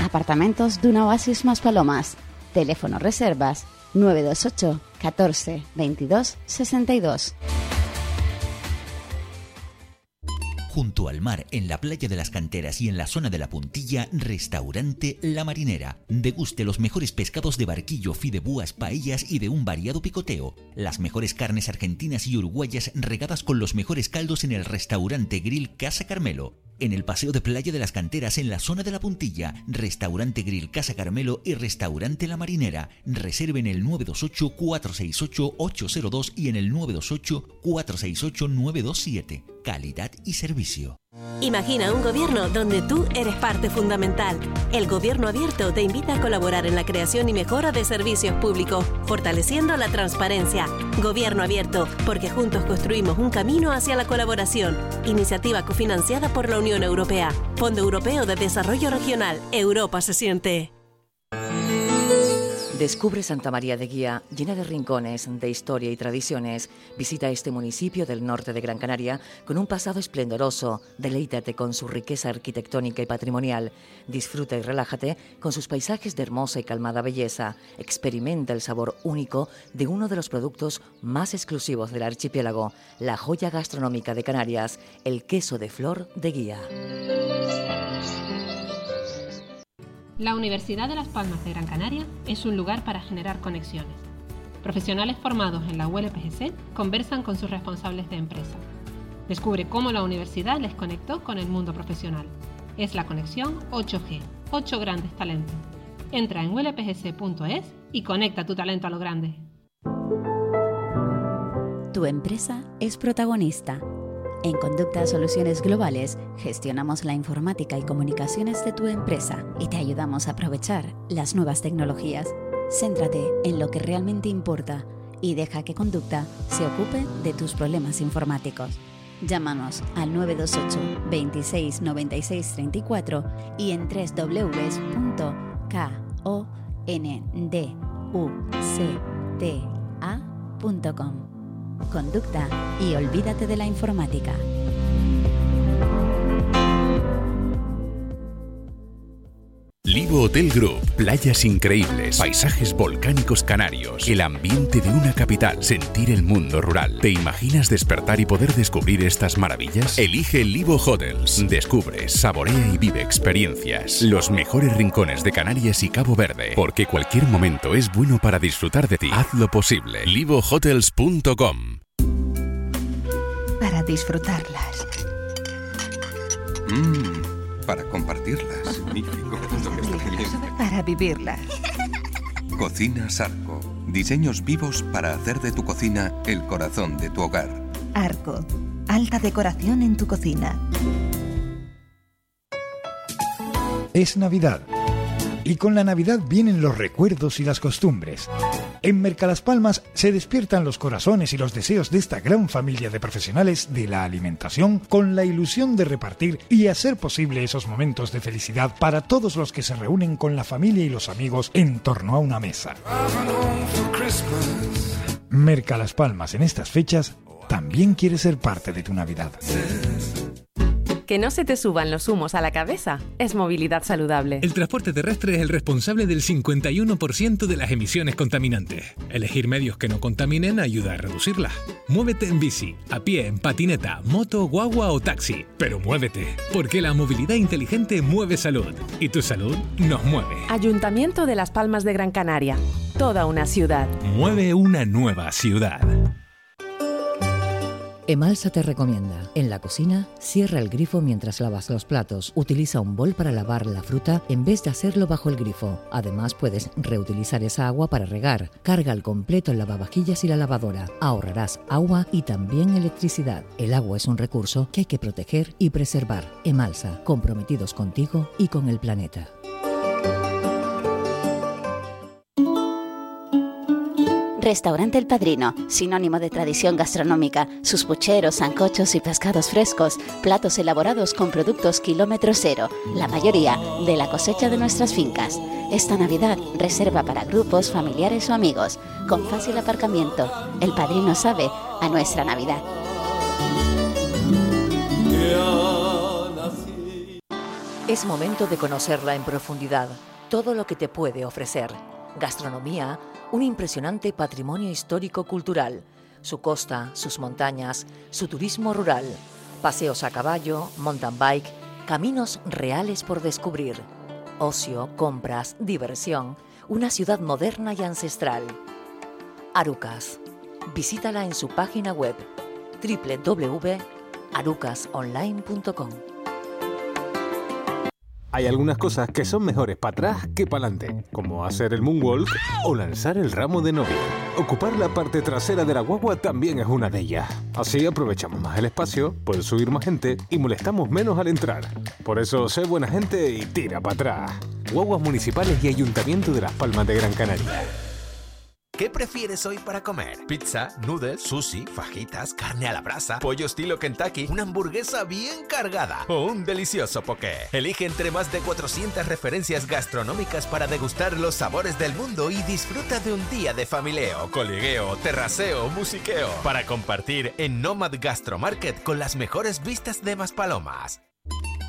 Apartamentos de una oasis más palomas. Teléfono reservas 928 14 22 62. Junto al mar, en la playa de las canteras y en la zona de la puntilla, restaurante La Marinera. Deguste los mejores pescados de barquillo, fidebúas, paellas y de un variado picoteo. Las mejores carnes argentinas y uruguayas regadas con los mejores caldos en el restaurante Grill Casa Carmelo. En el paseo de playa de las canteras en la zona de la puntilla, restaurante Grill Casa Carmelo y restaurante La Marinera. Reserven el 928-468-802 y en el 928-468-927 calidad y servicio. Imagina un gobierno donde tú eres parte fundamental. El Gobierno Abierto te invita a colaborar en la creación y mejora de servicios públicos, fortaleciendo la transparencia. Gobierno Abierto, porque juntos construimos un camino hacia la colaboración. Iniciativa cofinanciada por la Unión Europea. Fondo Europeo de Desarrollo Regional. Europa se siente. Descubre Santa María de Guía, llena de rincones, de historia y tradiciones. Visita este municipio del norte de Gran Canaria con un pasado esplendoroso. Deleítate con su riqueza arquitectónica y patrimonial. Disfruta y relájate con sus paisajes de hermosa y calmada belleza. Experimenta el sabor único de uno de los productos más exclusivos del archipiélago, la joya gastronómica de Canarias, el queso de flor de Guía. La Universidad de Las Palmas de Gran Canaria es un lugar para generar conexiones. Profesionales formados en la ULPGC conversan con sus responsables de empresa. Descubre cómo la universidad les conectó con el mundo profesional. Es la conexión 8G, 8 grandes talentos. Entra en ulpgc.es y conecta tu talento a lo grande. Tu empresa es protagonista en Conducta Soluciones Globales gestionamos la informática y comunicaciones de tu empresa y te ayudamos a aprovechar las nuevas tecnologías. Céntrate en lo que realmente importa y deja que Conducta se ocupe de tus problemas informáticos. Llámanos al 928 26 96 34 y en www.konducta.com conducta y olvídate de la informática. Livo Hotel Group, playas increíbles, paisajes volcánicos canarios, el ambiente de una capital, sentir el mundo rural. ¿Te imaginas despertar y poder descubrir estas maravillas? Elige Livo Hotels. Descubre, saborea y vive experiencias. Los mejores rincones de Canarias y Cabo Verde, porque cualquier momento es bueno para disfrutar de ti. Haz lo posible. livohotels.com Para disfrutarlas. Mmm para compartirlas. Magnífico. Para vivirlas. Cocina Sarco. Diseños vivos para hacer de tu cocina el corazón de tu hogar. Arco. Alta decoración en tu cocina. Es Navidad. Y con la Navidad vienen los recuerdos y las costumbres. En Mercalas Palmas se despiertan los corazones y los deseos de esta gran familia de profesionales de la alimentación con la ilusión de repartir y hacer posible esos momentos de felicidad para todos los que se reúnen con la familia y los amigos en torno a una mesa. Mercalas Palmas en estas fechas también quiere ser parte de tu Navidad. Que no se te suban los humos a la cabeza es movilidad saludable. El transporte terrestre es el responsable del 51% de las emisiones contaminantes. Elegir medios que no contaminen ayuda a reducirlas. Muévete en bici, a pie, en patineta, moto, guagua o taxi. Pero muévete, porque la movilidad inteligente mueve salud. Y tu salud nos mueve. Ayuntamiento de Las Palmas de Gran Canaria. Toda una ciudad. Mueve una nueva ciudad. Emalsa te recomienda. En la cocina, cierra el grifo mientras lavas los platos. Utiliza un bol para lavar la fruta en vez de hacerlo bajo el grifo. Además, puedes reutilizar esa agua para regar. Carga al completo el lavavajillas y la lavadora. Ahorrarás agua y también electricidad. El agua es un recurso que hay que proteger y preservar. Emalsa, comprometidos contigo y con el planeta. Restaurante El Padrino, sinónimo de tradición gastronómica, sus pucheros, sancochos y pescados frescos, platos elaborados con productos kilómetro cero, la mayoría de la cosecha de nuestras fincas. Esta Navidad reserva para grupos, familiares o amigos, con fácil aparcamiento. El Padrino sabe a nuestra Navidad. Es momento de conocerla en profundidad, todo lo que te puede ofrecer. Gastronomía, un impresionante patrimonio histórico-cultural, su costa, sus montañas, su turismo rural, paseos a caballo, mountain bike, caminos reales por descubrir, ocio, compras, diversión, una ciudad moderna y ancestral. Arucas. Visítala en su página web www.arucasonline.com. Hay algunas cosas que son mejores para atrás que para adelante, como hacer el moonwalk o lanzar el ramo de novia. Ocupar la parte trasera de la guagua también es una de ellas. Así aprovechamos más el espacio, puede subir más gente y molestamos menos al entrar. Por eso, sé buena gente y tira para atrás. Guaguas Municipales y Ayuntamiento de Las Palmas de Gran Canaria. ¿Qué prefieres hoy para comer? ¿Pizza, noodles, sushi, fajitas, carne a la brasa, pollo estilo Kentucky, una hamburguesa bien cargada o un delicioso poké? Elige entre más de 400 referencias gastronómicas para degustar los sabores del mundo y disfruta de un día de familieo, coligueo, terraceo, musiqueo para compartir en Nomad Gastromarket con las mejores vistas de Maspalomas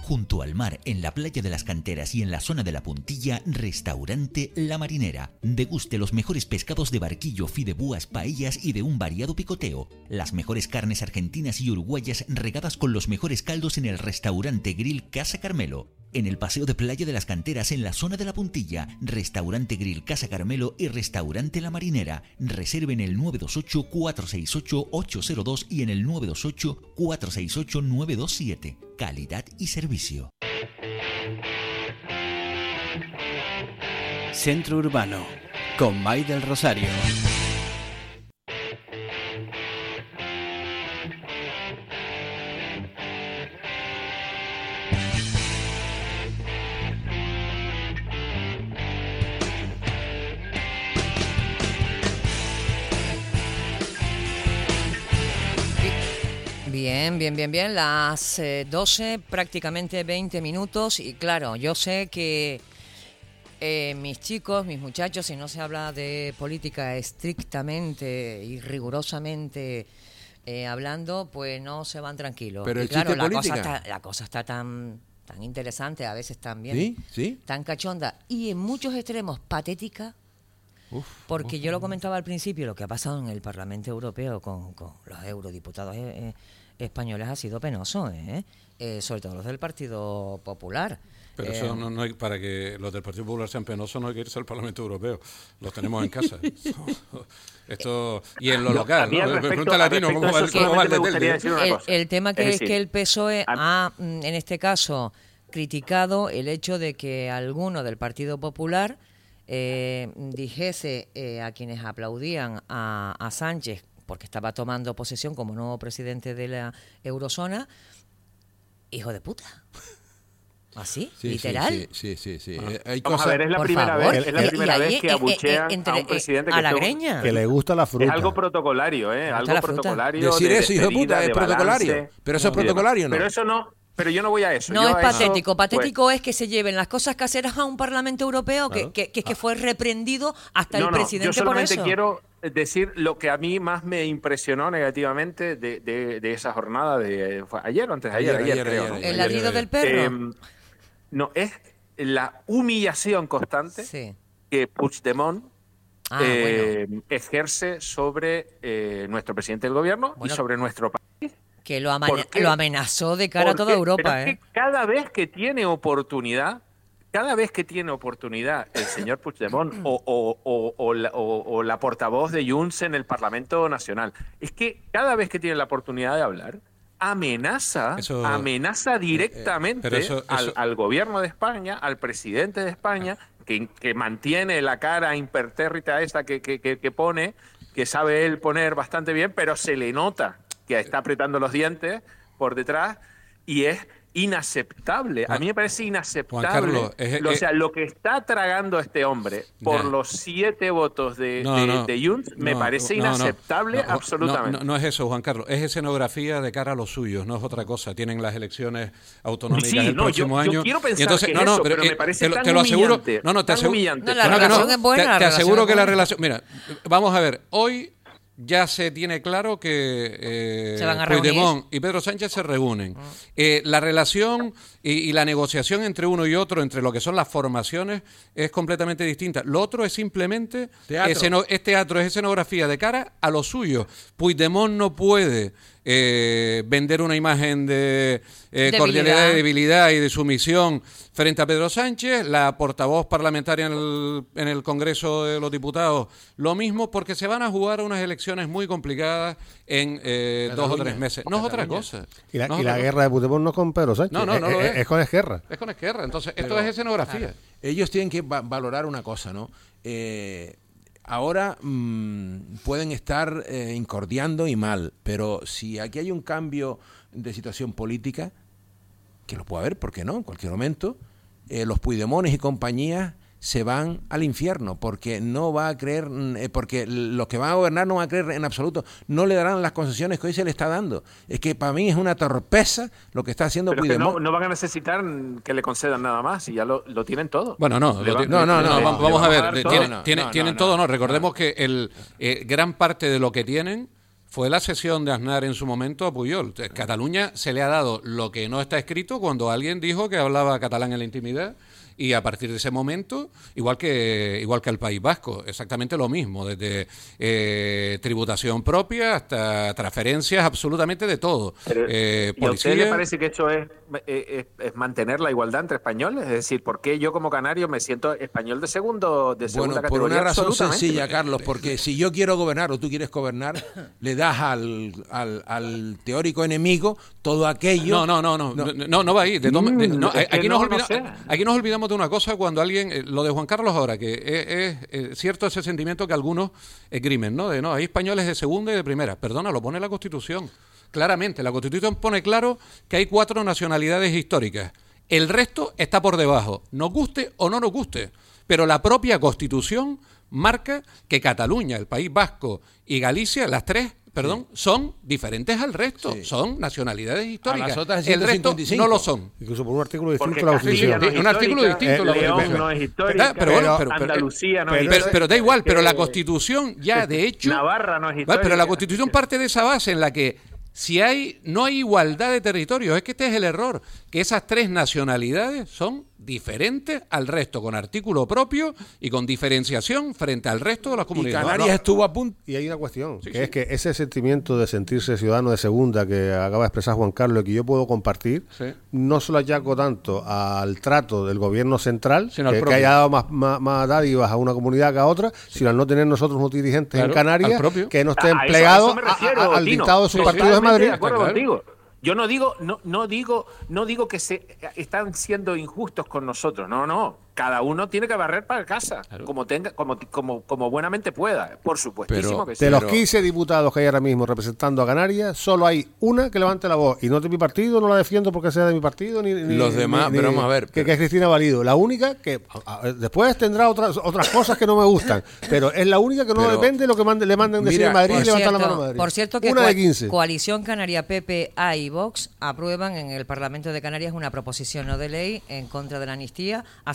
junto al mar, en la playa de las canteras y en la zona de la puntilla, restaurante La Marinera. Deguste los mejores pescados de barquillo, fidebúas, paellas y de un variado picoteo. Las mejores carnes argentinas y uruguayas regadas con los mejores caldos en el restaurante Grill Casa Carmelo en el Paseo de Playa de las Canteras en la zona de la Puntilla, Restaurante Grill Casa Carmelo y Restaurante La Marinera. Reserven el 928-468-802 y en el 928-468-927. Calidad y servicio. Centro Urbano, con May del Rosario. Bien, bien, bien, bien. Las 12, eh, prácticamente 20 minutos. Y claro, yo sé que eh, mis chicos, mis muchachos, si no se habla de política estrictamente y rigurosamente eh, hablando, pues no se van tranquilos. Pero claro, la cosa, está, la cosa está tan tan interesante, a veces también ¿Sí? tan cachonda y en muchos extremos patética. porque yo lo comentaba al principio, lo que ha pasado en el Parlamento Europeo con, con los eurodiputados españoles ha sido penoso, ¿eh? ¿eh? sobre todo los del Partido Popular. Pero eso eh, no, no hay, para que los del Partido Popular sean penosos no hay que irse al Parlamento Europeo, los tenemos en casa. Esto y en lo local, Pregunta latino cómo va, el, el, tema que es, que el PSOE ha, mm, en este caso, criticado el hecho de que alguno del Partido Popular eh, dijese eh, a quienes aplaudían a, a Sánchez porque estaba tomando posesión como nuevo presidente de la eurozona, hijo de puta. ¿Así? ¿Literal? Sí, sí, sí. Ah. Eh, Vamos a ver, es la primera vez, es la primera vez que eh, eh, a un presidente a la greña. que le gusta la fruta. Es algo protocolario, ¿eh? Algo protocolario. Decir eso, hijo de puta, es protocolario. Pero eso es protocolario, ¿no? Pero eso no, pero yo no voy a eso. No es patético. patético es que se lleven las cosas caseras a un Parlamento Europeo que, que, que, fue reprendido hasta el presidente yo solamente por eso. quiero decir lo que a mí más me impresionó negativamente de, de, esa jornada de ayer o antes de ayer, ayer, creo. el ladrido del perro. Em, no, es la humillación constante que Puigdemont ah, eh, ejerce sobre eh, nuestro presidente del gobierno y sobre nuestro país. Que lo, lo amenazó de cara a toda Europa. ¿eh? cada vez que tiene oportunidad, cada vez que tiene oportunidad el señor Puigdemont o, o, o, la, portavoz de Junts en el Parlamento Nacional, es que cada vez que tiene la oportunidad de hablar, amenaza, amenaza eh, eh, directamente al, gobierno de España, al presidente de España, que, que mantiene la cara impertérrita que, que, que, pone, que sabe él poner bastante bien, pero se le nota que está apretando los dientes por detrás y es inaceptable. A mí me parece inaceptable. o sea, lo que está tragando este hombre por los siete votos de, Junts me parece inaceptable absolutamente. No, es eso, Juan Carlos. Es escenografía de cara a los suyos, no es otra cosa. Tienen las elecciones autonómicas el próximo año. Yo quiero pensar entonces, que eso, pero, me parece te, lo aseguro. No, no, te aseguro. la relación es buena. Te, aseguro que la relación. Mira, vamos a ver. Hoy ya se tiene claro que eh, Puigdemont y Pedro Sánchez se reúnen. Mm. Eh, la relación y, la negociación entre uno y otro, entre lo que son las formaciones, es completamente distinta. Lo otro es simplemente teatro. es teatro, es escenografía de cara a lo suyo. Puigdemont no puede eh, vender una imagen de eh, cordialidad, de debilidad y de sumisión frente a Pedro Sánchez, la portavoz parlamentaria en el, en el Congreso de los Diputados, lo mismo, porque se van a jugar unas elecciones muy complicadas en eh, dos o tres meses. No es otra cosa. Y la, guerra de Puigdemont no con Pedro Sánchez. No, no, no es, lo es. es. con Esquerra. Es con Esquerra. Entonces, esto es escenografía. Ellos tienen que valorar una cosa, ¿no? Eh, ahora mmm, pueden estar eh, incordiando y mal, pero si aquí hay un cambio de situación política, que lo puede haber, ¿por qué no? En cualquier momento, eh, los Puidemones y compañía se van al infierno porque no va a creer, mm, eh, porque los que van a gobernar no van a creer en absoluto, no le darán las concesiones que hoy se le está dando. Es que para mí es una torpeza lo que está haciendo Puigdemont. no, van a necesitar que le concedan nada más y ya lo, tienen todo. Bueno, no, no, no, no, vamos a ver, tienen, tienen, todo, no, recordemos que el eh, gran parte de lo que tienen fue la sesión de Aznar en su momento a Puyol. Cataluña se le ha dado lo que no está escrito cuando alguien dijo que hablaba catalán en la intimidad y a partir de ese momento, igual que igual que el País Vasco, exactamente lo mismo, desde eh, tributación propia hasta transferencias, absolutamente de todo. Eh, ¿Y a usted le parece que esto es, es, mantener la igualdad entre españoles? Es decir, ¿por qué yo como canario me siento español de segundo de segunda bueno, por una razón sencilla, Carlos, porque si yo quiero gobernar o tú quieres gobernar, le das al, al, teórico enemigo todo aquello. No, no, no, no, no, no, va ahí. De, mm, aquí, nos olvidamos, aquí nos olvidamos de una cosa cuando alguien, eh, lo de Juan Carlos ahora, que es, eh, cierto ese sentimiento que algunos esgrimen, ¿no? De no, hay españoles de segunda y de primera. Perdona, lo pone la Constitución. Claramente, la Constitución pone claro que hay cuatro nacionalidades históricas. El resto está por debajo, nos guste o no nos guste. Pero la propia Constitución marca que Cataluña, el País Vasco y Galicia, las tres perdón, son diferentes al resto, son nacionalidades históricas. el resto no lo son. Incluso por un artículo distinto la Constitución. un artículo distinto. León no es histórica, pero, Andalucía no es histórica. Pero, da igual, pero la Constitución ya de hecho... Navarra no es histórica. Pero la Constitución parte de esa base en la que si hay no hay igualdad de territorios, es que este es el error, que esas tres nacionalidades son diferente al resto, con artículo propio y con diferenciación frente al resto de las comunidades. Y Canarias estuvo a punto. Y hay una cuestión, que es que ese sentimiento de sentirse ciudadano de segunda que acaba de expresar Juan Carlos y que yo puedo compartir, no solo achaco tanto al trato del gobierno central, que, haya dado más, más, dádivas a una comunidad que a otra, sino al no tener nosotros unos dirigentes en Canarias que no estén plegados al dictado de su partido de Madrid. Yo no digo, no, no digo, no digo que se están siendo injustos con nosotros, no, no cada uno tiene que barrer para casa, como tenga, como, como, como buenamente pueda, por supuestísimo que sí. De los 15 diputados que hay ahora mismo representando a Canarias, solo hay una que levante la voz, y no de mi partido, no la defiendo porque sea de mi partido, ni, los demás, pero vamos a ver. Que, es Cristina Valido, la única que después tendrá otras otras cosas que no me gustan, pero es la única que no depende de lo que le manden decir en Madrid y levantar la mano a Madrid. Por cierto que una de 15. Coalición Canaria PP, A y Vox aprueban en el Parlamento de Canarias una proposición no de ley en contra de la amnistía a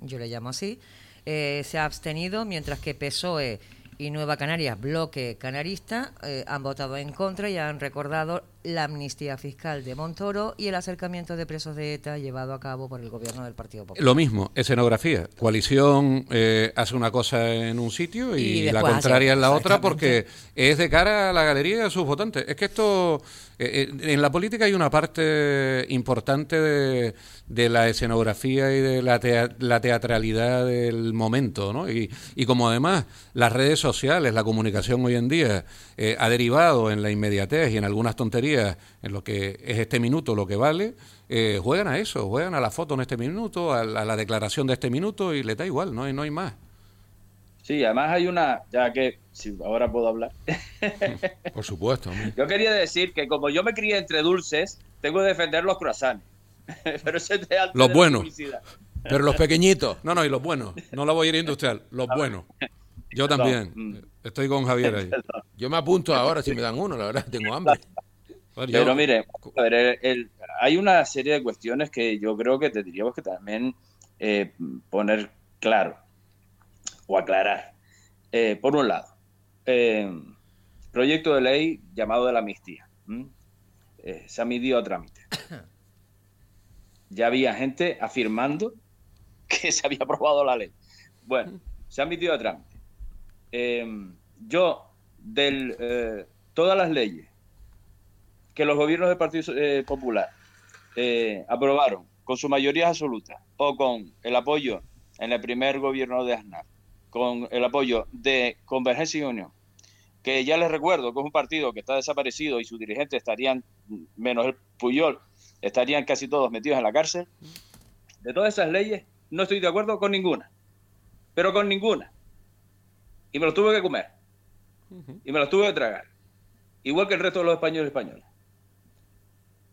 Yo le llamo así, eh, se ha abstenido, mientras que PSOE y Nueva Canarias, bloque canarista, eh, han votado en contra y han recordado la amnistía fiscal de Montoro y el acercamiento de presos de ETA llevado a cabo por el gobierno del Partido Popular. Lo mismo, escenografía. Coalición eh, hace una cosa en un sitio y, la contraria en la otra porque es de cara a la galería y a sus votantes. Es que esto, eh, eh, en la política hay una parte importante de, de la escenografía y de la, la teatralidad del momento, ¿no? Y, y, como además las redes sociales, la comunicación hoy en día ha derivado en la inmediatez y en algunas tonterías en lo que es este minuto lo que vale, eh, juegan a eso, juegan a la foto en este minuto, a la, declaración de este minuto y le da igual, no hay, no hay más. Sí, además hay una, ya que si ahora puedo hablar. Por supuesto. Yo quería decir que como yo me crié entre dulces, tengo que defender los croissants. Pero los buenos. Pero los pequeñitos. No, no, y los buenos. No lo voy a ir industrial, los buenos. Yo también. Estoy con Javier ahí. Yo me apunto ahora si me dan uno, la verdad, tengo hambre. Pero mire, hay una serie de cuestiones que yo creo que tendríamos que también eh, poner claro o aclarar. Eh, por un lado, eh, proyecto de ley llamado de la amnistía. se ha medido a trámite. Ya había gente afirmando que se había aprobado la ley. Bueno, se ha admitido a trámite. yo, de todas las leyes que los gobiernos del Partido eh, Popular eh, aprobaron con su mayoría absoluta o con el apoyo en el primer gobierno de Aznar, con el apoyo de Convergencia y Unión, que ya les recuerdo que es un partido que está desaparecido y sus dirigentes estarían, menos el Puyol, estarían casi todos metidos en la cárcel. De todas esas leyes, no estoy de acuerdo con ninguna, pero con ninguna. Y me lo tuve que comer. Y me lo tuve que tragar. Igual que el resto de los españoles y españolas.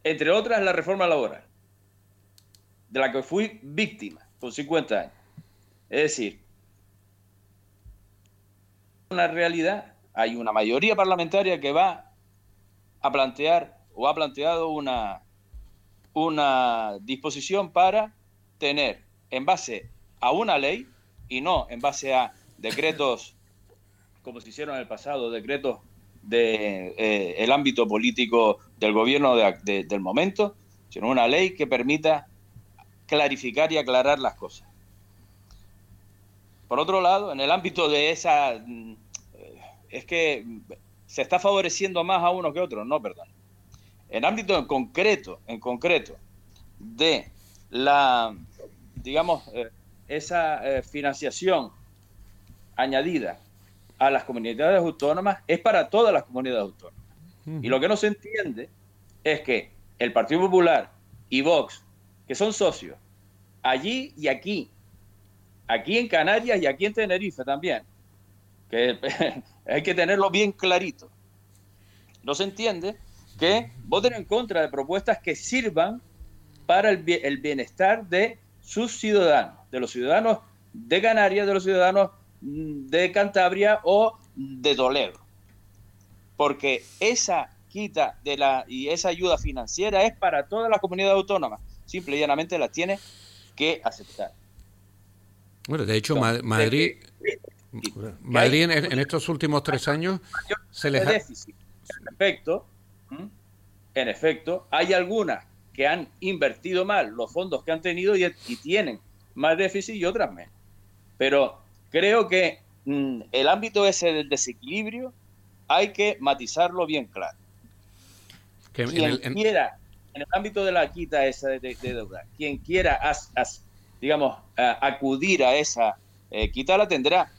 Entre otras, la reforma laboral, de la que fui víctima con 50 años. Es decir, una realidad, hay una mayoría parlamentaria que va a plantear o ha planteado una, una disposición para tener en base a una ley y no en base a decretos como se hicieron en el pasado, decretos del de, eh, el ámbito político del gobierno del momento, sino una ley que permita clarificar y aclarar las cosas. Por otro lado, en el ámbito de esa... Mm, es que se está favoreciendo más a uno que a otro, no, perdón. En ámbito en concreto, en concreto, de la, digamos, eh, esa eh, financiación añadida a las comunidades autónomas es para todas las comunidades autónomas. Y lo que no se entiende es que el Partido Popular y Vox, que son socios, allí y aquí, aquí en Canarias y aquí en Tenerife también, que hay que tenerlo bien clarito. No se entiende que voten en contra de propuestas que sirvan para el, el bienestar de sus ciudadanos, de los ciudadanos de Canarias, de los ciudadanos de Cantabria o de Toledo. Porque esa quita de la y esa ayuda financiera es para todas las comunidades autónomas. Simple y llanamente la tiene que aceptar. Bueno, de hecho, Madrid, Madrid en, estos últimos tres años se les ha... En efecto, en efecto, hay algunas que han invertido mal los fondos que han tenido y, y tienen más déficit y otras menos. Pero Creo que mm, el ámbito ese del desequilibrio hay que matizarlo bien claro. quien quiera, en el ámbito de la quita esa de, deuda, quien quiera, digamos, acudir a esa eh, quita la tendrá,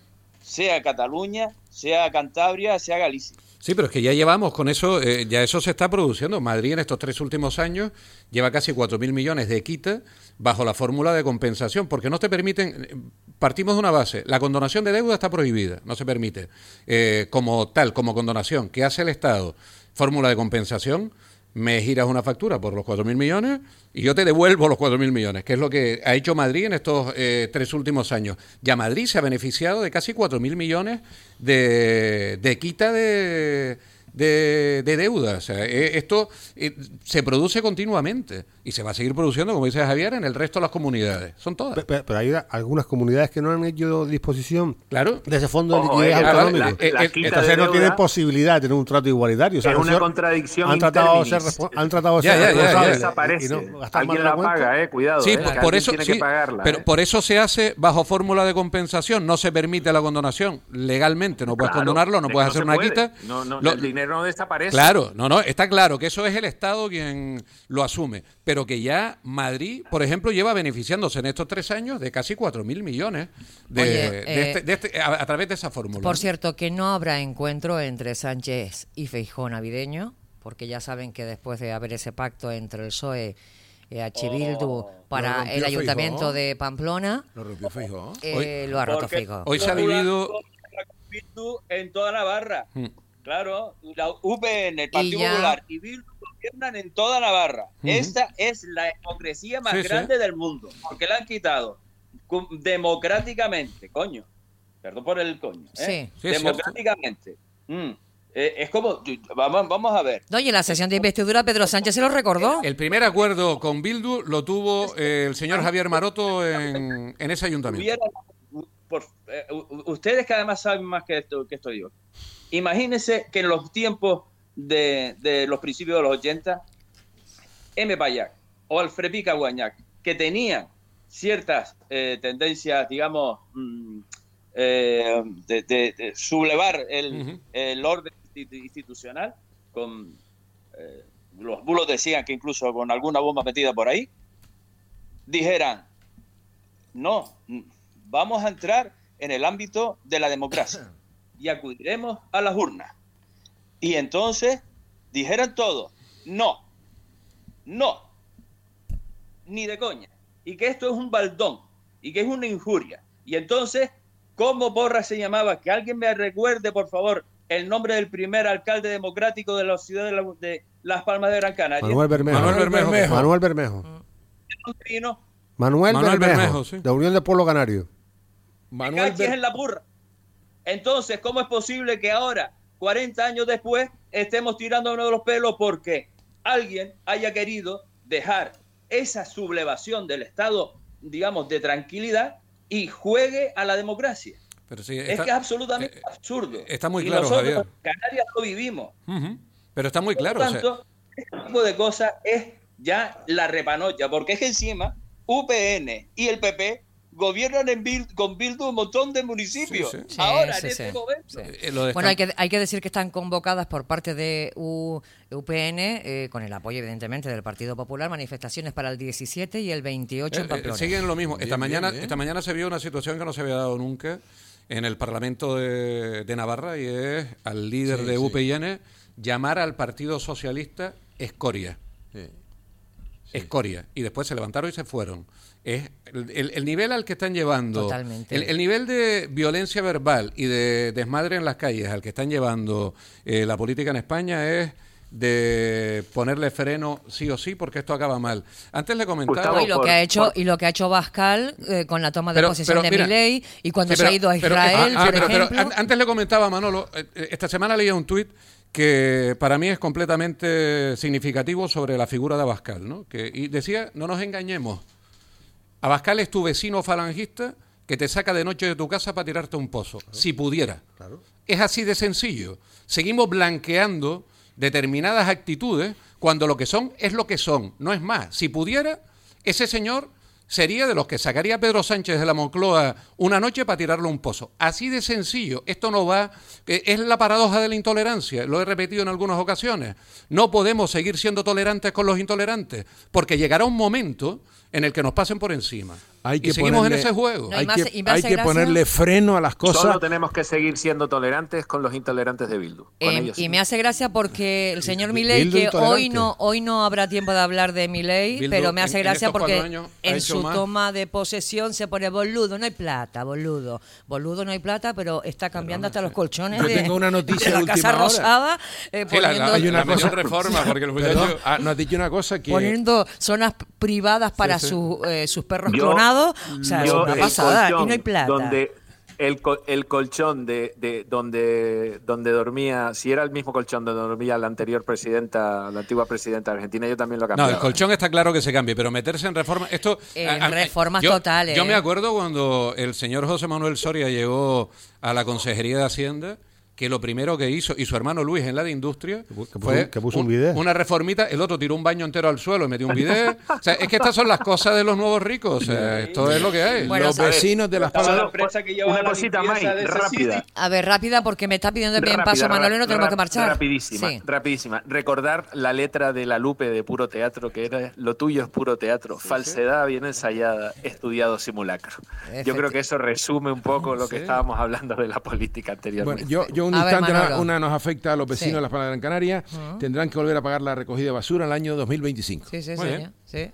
sea Cataluña, sea Cantabria, sea Galicia. Sí, pero es que ya llevamos con eso, eh, ya eso se está produciendo. Madrid en estos tres últimos años lleva casi 4.000 millones de quita bajo la fórmula de compensación, porque no te permiten, partimos de una base, la condonación de deuda está prohibida, no se permite, eh, como tal, como condonación. ¿Qué hace el Estado? Fórmula de compensación, me giras una factura por los 4.000 millones y yo te devuelvo los 4.000 millones, que es lo que ha hecho Madrid en estos eh, tres últimos años. Ya Madrid se ha beneficiado de casi 4.000 millones de, de quita de, de, deuda. O sea, eh, esto eh, se produce continuamente y se va a seguir produciendo, como dice Javier, en el resto de las comunidades. Son todas. Pero, hay algunas comunidades que no han hecho disposición claro. de ese fondo de liquidez autonómico. Entonces no tienen posibilidad de tener un trato igualitario. es una contradicción. Han tratado, de ser, han tratado de ser desaparece. Alguien la, paga, eh, cuidado. Sí, por, eso, pero por eso se hace bajo fórmula de compensación. No se permite la condonación legalmente. No puedes condonarlo, no puedes hacer una quita. No, no, el dinero no desaparece. Claro, no, no, está claro que eso es el Estado quien lo asume pero que ya Madrid, por ejemplo, lleva beneficiándose en estos tres años de casi 4.000 millones de, este, eh, este, a, través de esa fórmula. Por cierto, que no habrá encuentro entre Sánchez y Feijó navideño, porque ya saben que después de haber ese pacto entre el PSOE y H. Oh, para el ayuntamiento de Pamplona, lo rompió Feijó. Eh, lo ha roto Feijó. Hoy se ha dividido en toda Navarra. Mm. Claro, la UPN, el Partido Popular y Bildu gobiernan en toda Navarra. Esta es la hipocresía más grande del mundo, porque la han quitado democráticamente, coño. Perdón por el coño. ¿eh? democráticamente. Mm. Eh, es como, vamos, vamos a ver. Oye, en la sesión de investidura Pedro Sánchez se lo recordó. El primer acuerdo con Bildu lo tuvo eh, el señor Javier Maroto en, ese ayuntamiento. ustedes que además saben más que esto que esto digo. Imagínense que en los tiempos de, los principios de los 80, M. Payac o Alfred Guañac, que tenían ciertas eh, tendencias, digamos, mm, eh, de, sublevar el, orden institucional con eh, los bulos decían que incluso con alguna bomba metida por ahí, dijeran, no, vamos a entrar en el ámbito de la democracia y acudiremos a las urnas. Y entonces dijeran todo, no, no, ni de coña, y que esto es un baldón, y que es una injuria. Y entonces, ¿cómo Borra se llamaba? Que alguien me recuerde, por favor, el nombre del primer alcalde democrático de la ciudad de, Las Palmas de Gran Canaria. Manuel Bermejo. Manuel Bermejo. Manuel Bermejo. Manuel, Bermejo, de Unión de Pueblo Canario. Manuel Bermejo. es en la burra. Entonces, ¿cómo es posible que ahora, 40 años después, estemos tirando uno de los pelos porque alguien haya querido dejar esa sublevación del Estado, digamos, de tranquilidad y juegue a la democracia? es que es absolutamente eh, absurdo. Está muy claro, nosotros, Javier. Canarias lo vivimos. Pero está muy claro. Por tanto, este tipo de cosas es ya la repanocha, porque es que encima UPN y el PP gobiernan en con Bildu un montón de municipios. Ahora, en este momento. Eh, bueno, hay que, hay que decir que están convocadas por parte de UPN, eh, con el apoyo, evidentemente, del Partido Popular, manifestaciones para el 17 y el 28 en Pamplona. siguen lo mismo. Esta, mañana, esta mañana se vio una situación que no se había dado nunca en el Parlamento de, Navarra y es al líder de UPN llamar al Partido Socialista escoria. Escoria. Y después se levantaron y se fueron. Es el, nivel al que están llevando, el, nivel de violencia verbal y de desmadre en las calles al que están llevando eh, la política en España es de ponerle freno sí o sí porque esto acaba mal. Antes le comentaba y lo que ha hecho y lo que ha hecho Bascal eh, con la toma de posesión de Milei y cuando se ha ido a Israel, ah, ah, antes le comentaba Manolo, eh, eh, esta semana leía un tuit que para mí es completamente significativo sobre la figura de Abascal, ¿no? Que, y decía, no nos engañemos, Abascal es tu vecino falangista que te saca de noche de tu casa para tirarte un pozo, si pudiera. Es así de sencillo. Seguimos blanqueando determinadas actitudes cuando lo que son es lo que son, no es más. Si pudiera, ese señor sería de los que sacaría a Pedro Sánchez de la Moncloa una noche para tirarle un pozo. Así de sencillo. Esto no va. Eh, es la paradoja de la intolerancia. Lo he repetido en algunas ocasiones. No podemos seguir siendo tolerantes con los intolerantes, porque llegará un momento en el que nos pasen por encima. Hay que y seguimos en ese juego. hay, que, ponerle freno a las cosas. Solo tenemos que seguir siendo tolerantes con los intolerantes de Bildu. Eh, y me hace gracia porque el señor Milei, que hoy no, hoy no habrá tiempo de hablar de Milei, pero me hace gracia porque en su toma de posesión se pone boludo, no hay plata, boludo. Boludo no hay plata, pero está cambiando hasta los colchones de, tengo una noticia de la Casa Rosada. Eh, hay una cosa, reforma, porque ah, nos ha dicho una cosa que... Poniendo zonas privadas para eh, sus perros clonados. O sea, es una pasada. y no hay plata. Donde el, el colchón de, de, donde, donde dormía, si era el mismo colchón donde dormía la anterior presidenta, la antigua presidenta de Argentina, yo también lo cambié. No, el colchón está claro que se cambie, pero meterse en reforma, esto... En reformas totales. Yo me acuerdo cuando el señor José Manuel Soria llegó a la Consejería de Hacienda que lo primero que hizo, y su hermano Luis en la de industria, fue que puso un, video. una reformita, el otro tiró un baño entero al suelo y metió un video. o sea, es que estas son las cosas de los nuevos ricos. O sea, esto es lo que hay. los vecinos de las palabras. Una cosita más rápida. A ver, rápida, porque me está pidiendo bien paso Manuel y no tenemos que marchar. Rapidísima, rapidísima. Recordar la letra de la Lupe de puro teatro, que era lo tuyo es puro teatro, falsedad bien ensayada, estudiado simulacro. Yo creo que eso resume un poco lo que estábamos hablando de la política anteriormente. Bueno, yo, yo un instante, una, nos afecta a los vecinos de las Palmas de Gran Canaria. Tendrán que volver a pagar la recogida de basura en el año 2025. Sí, sí, sí.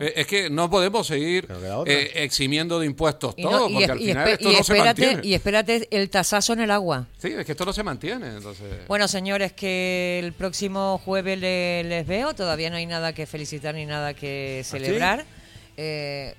Eh, es que no podemos seguir eh, eximiendo de impuestos todo, porque al final esto no se mantiene. Y espérate el tasazo en el agua. Sí, es que esto no se mantiene. Entonces... Bueno, señores, que el próximo jueves les veo. Todavía no hay nada que felicitar ni nada que ¿Ah, celebrar. Eh,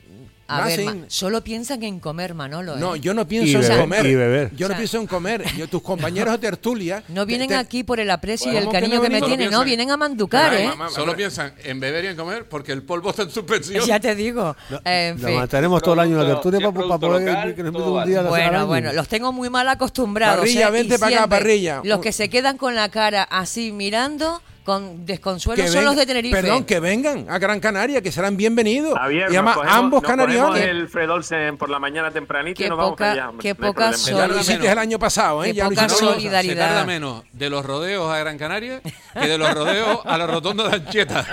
a ver, solo piensan en comer, Manolo. No, ¿eh? yo no pienso en comer. Y beber. Yo no pienso en comer. Yo, tus compañeros de tertulia. No vienen aquí por el aprecio y el cariño que, me tienen, no, vienen a manducar, ¿eh? solo piensan en beber y en comer porque el polvo está en suspensión. Ya te digo. en fin. Tenemos todo el año la tertulia para, poder que nos un día Bueno, bueno, los tengo muy mal acostumbrados. Parrilla, ¿eh? vente para acá, parrilla. Los que se quedan con la cara así mirando con desconsuelo son los de Tenerife. Perdón, que vengan a Gran Canaria, que serán bienvenidos. y además, ambos canarios. el Fredolce por la mañana tempranito y nos vamos allá. Qué poca solidaridad. el año pasado, ¿eh? Qué poca solidaridad. Se tarda menos de los rodeos a Gran Canaria que de los rodeos a la rotonda de Anchieta.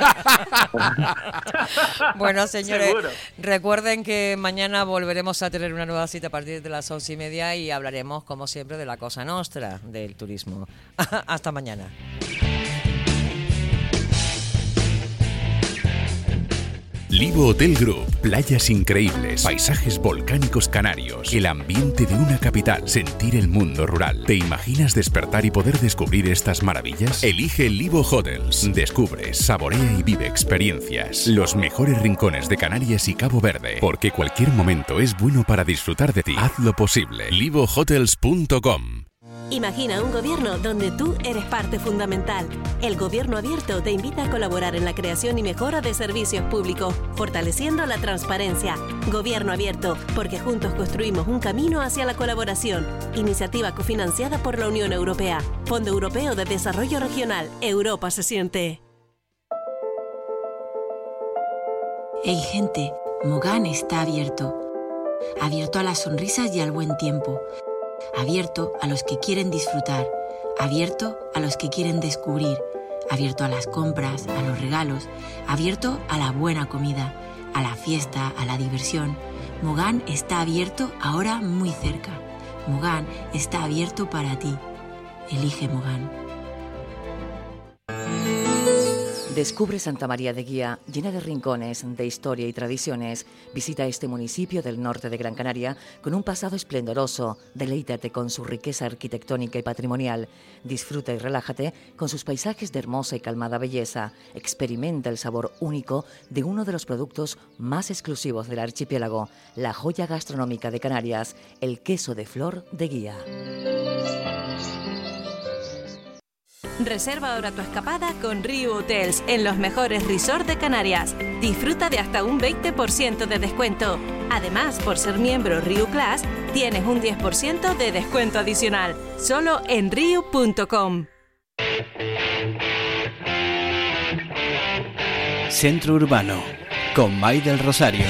bueno, señores, recuerden que mañana volveremos a tener una nueva cita a partir de las once y media y hablaremos, como siempre, de la cosa nostra del turismo. Hasta mañana. Livo Hotel Group, playas increíbles, paisajes volcánicos canarios, el ambiente de una capital, sentir el mundo rural. ¿Te imaginas despertar y poder descubrir estas maravillas? Elige Livo Hotels. Descubre, saborea y vive experiencias. Los mejores rincones de Canarias y Cabo Verde, porque cualquier momento es bueno para disfrutar de ti. Haz lo posible. livohotels.com Imagina un gobierno donde tú eres parte fundamental. El Gobierno Abierto te invita a colaborar en la creación y mejora de servicios públicos, fortaleciendo la transparencia. Gobierno Abierto, porque juntos construimos un camino hacia la colaboración. Iniciativa cofinanciada por la Unión Europea. Fondo Europeo de Desarrollo Regional. Europa se siente. Hey gente, Mogán está abierto. Abierto a las sonrisas y al buen tiempo abierto a los que quieren disfrutar, abierto a los que quieren descubrir, abierto a las compras, a los regalos, abierto a la buena comida, a la fiesta, a la diversión. Mogán está abierto ahora muy cerca. Mogán está abierto para ti. Elige Mogán. Descubre Santa María de Guía, llena de rincones, de historia y tradiciones. Visita este municipio del norte de Gran Canaria con un pasado esplendoroso. Deleítate con su riqueza arquitectónica y patrimonial. Disfruta y relájate con sus paisajes de hermosa y calmada belleza. Experimenta el sabor único de uno de los productos más exclusivos del archipiélago, la joya gastronómica de Canarias, el queso de flor de Guía. Reserva ahora tu escapada con Rio Hotels en los mejores resorts de Canarias. Disfruta de hasta un 20% de descuento. Además, por ser miembro Rio Class, tienes un 10% de descuento adicional. Solo en rio.com. Centro Urbano, con May del Rosario.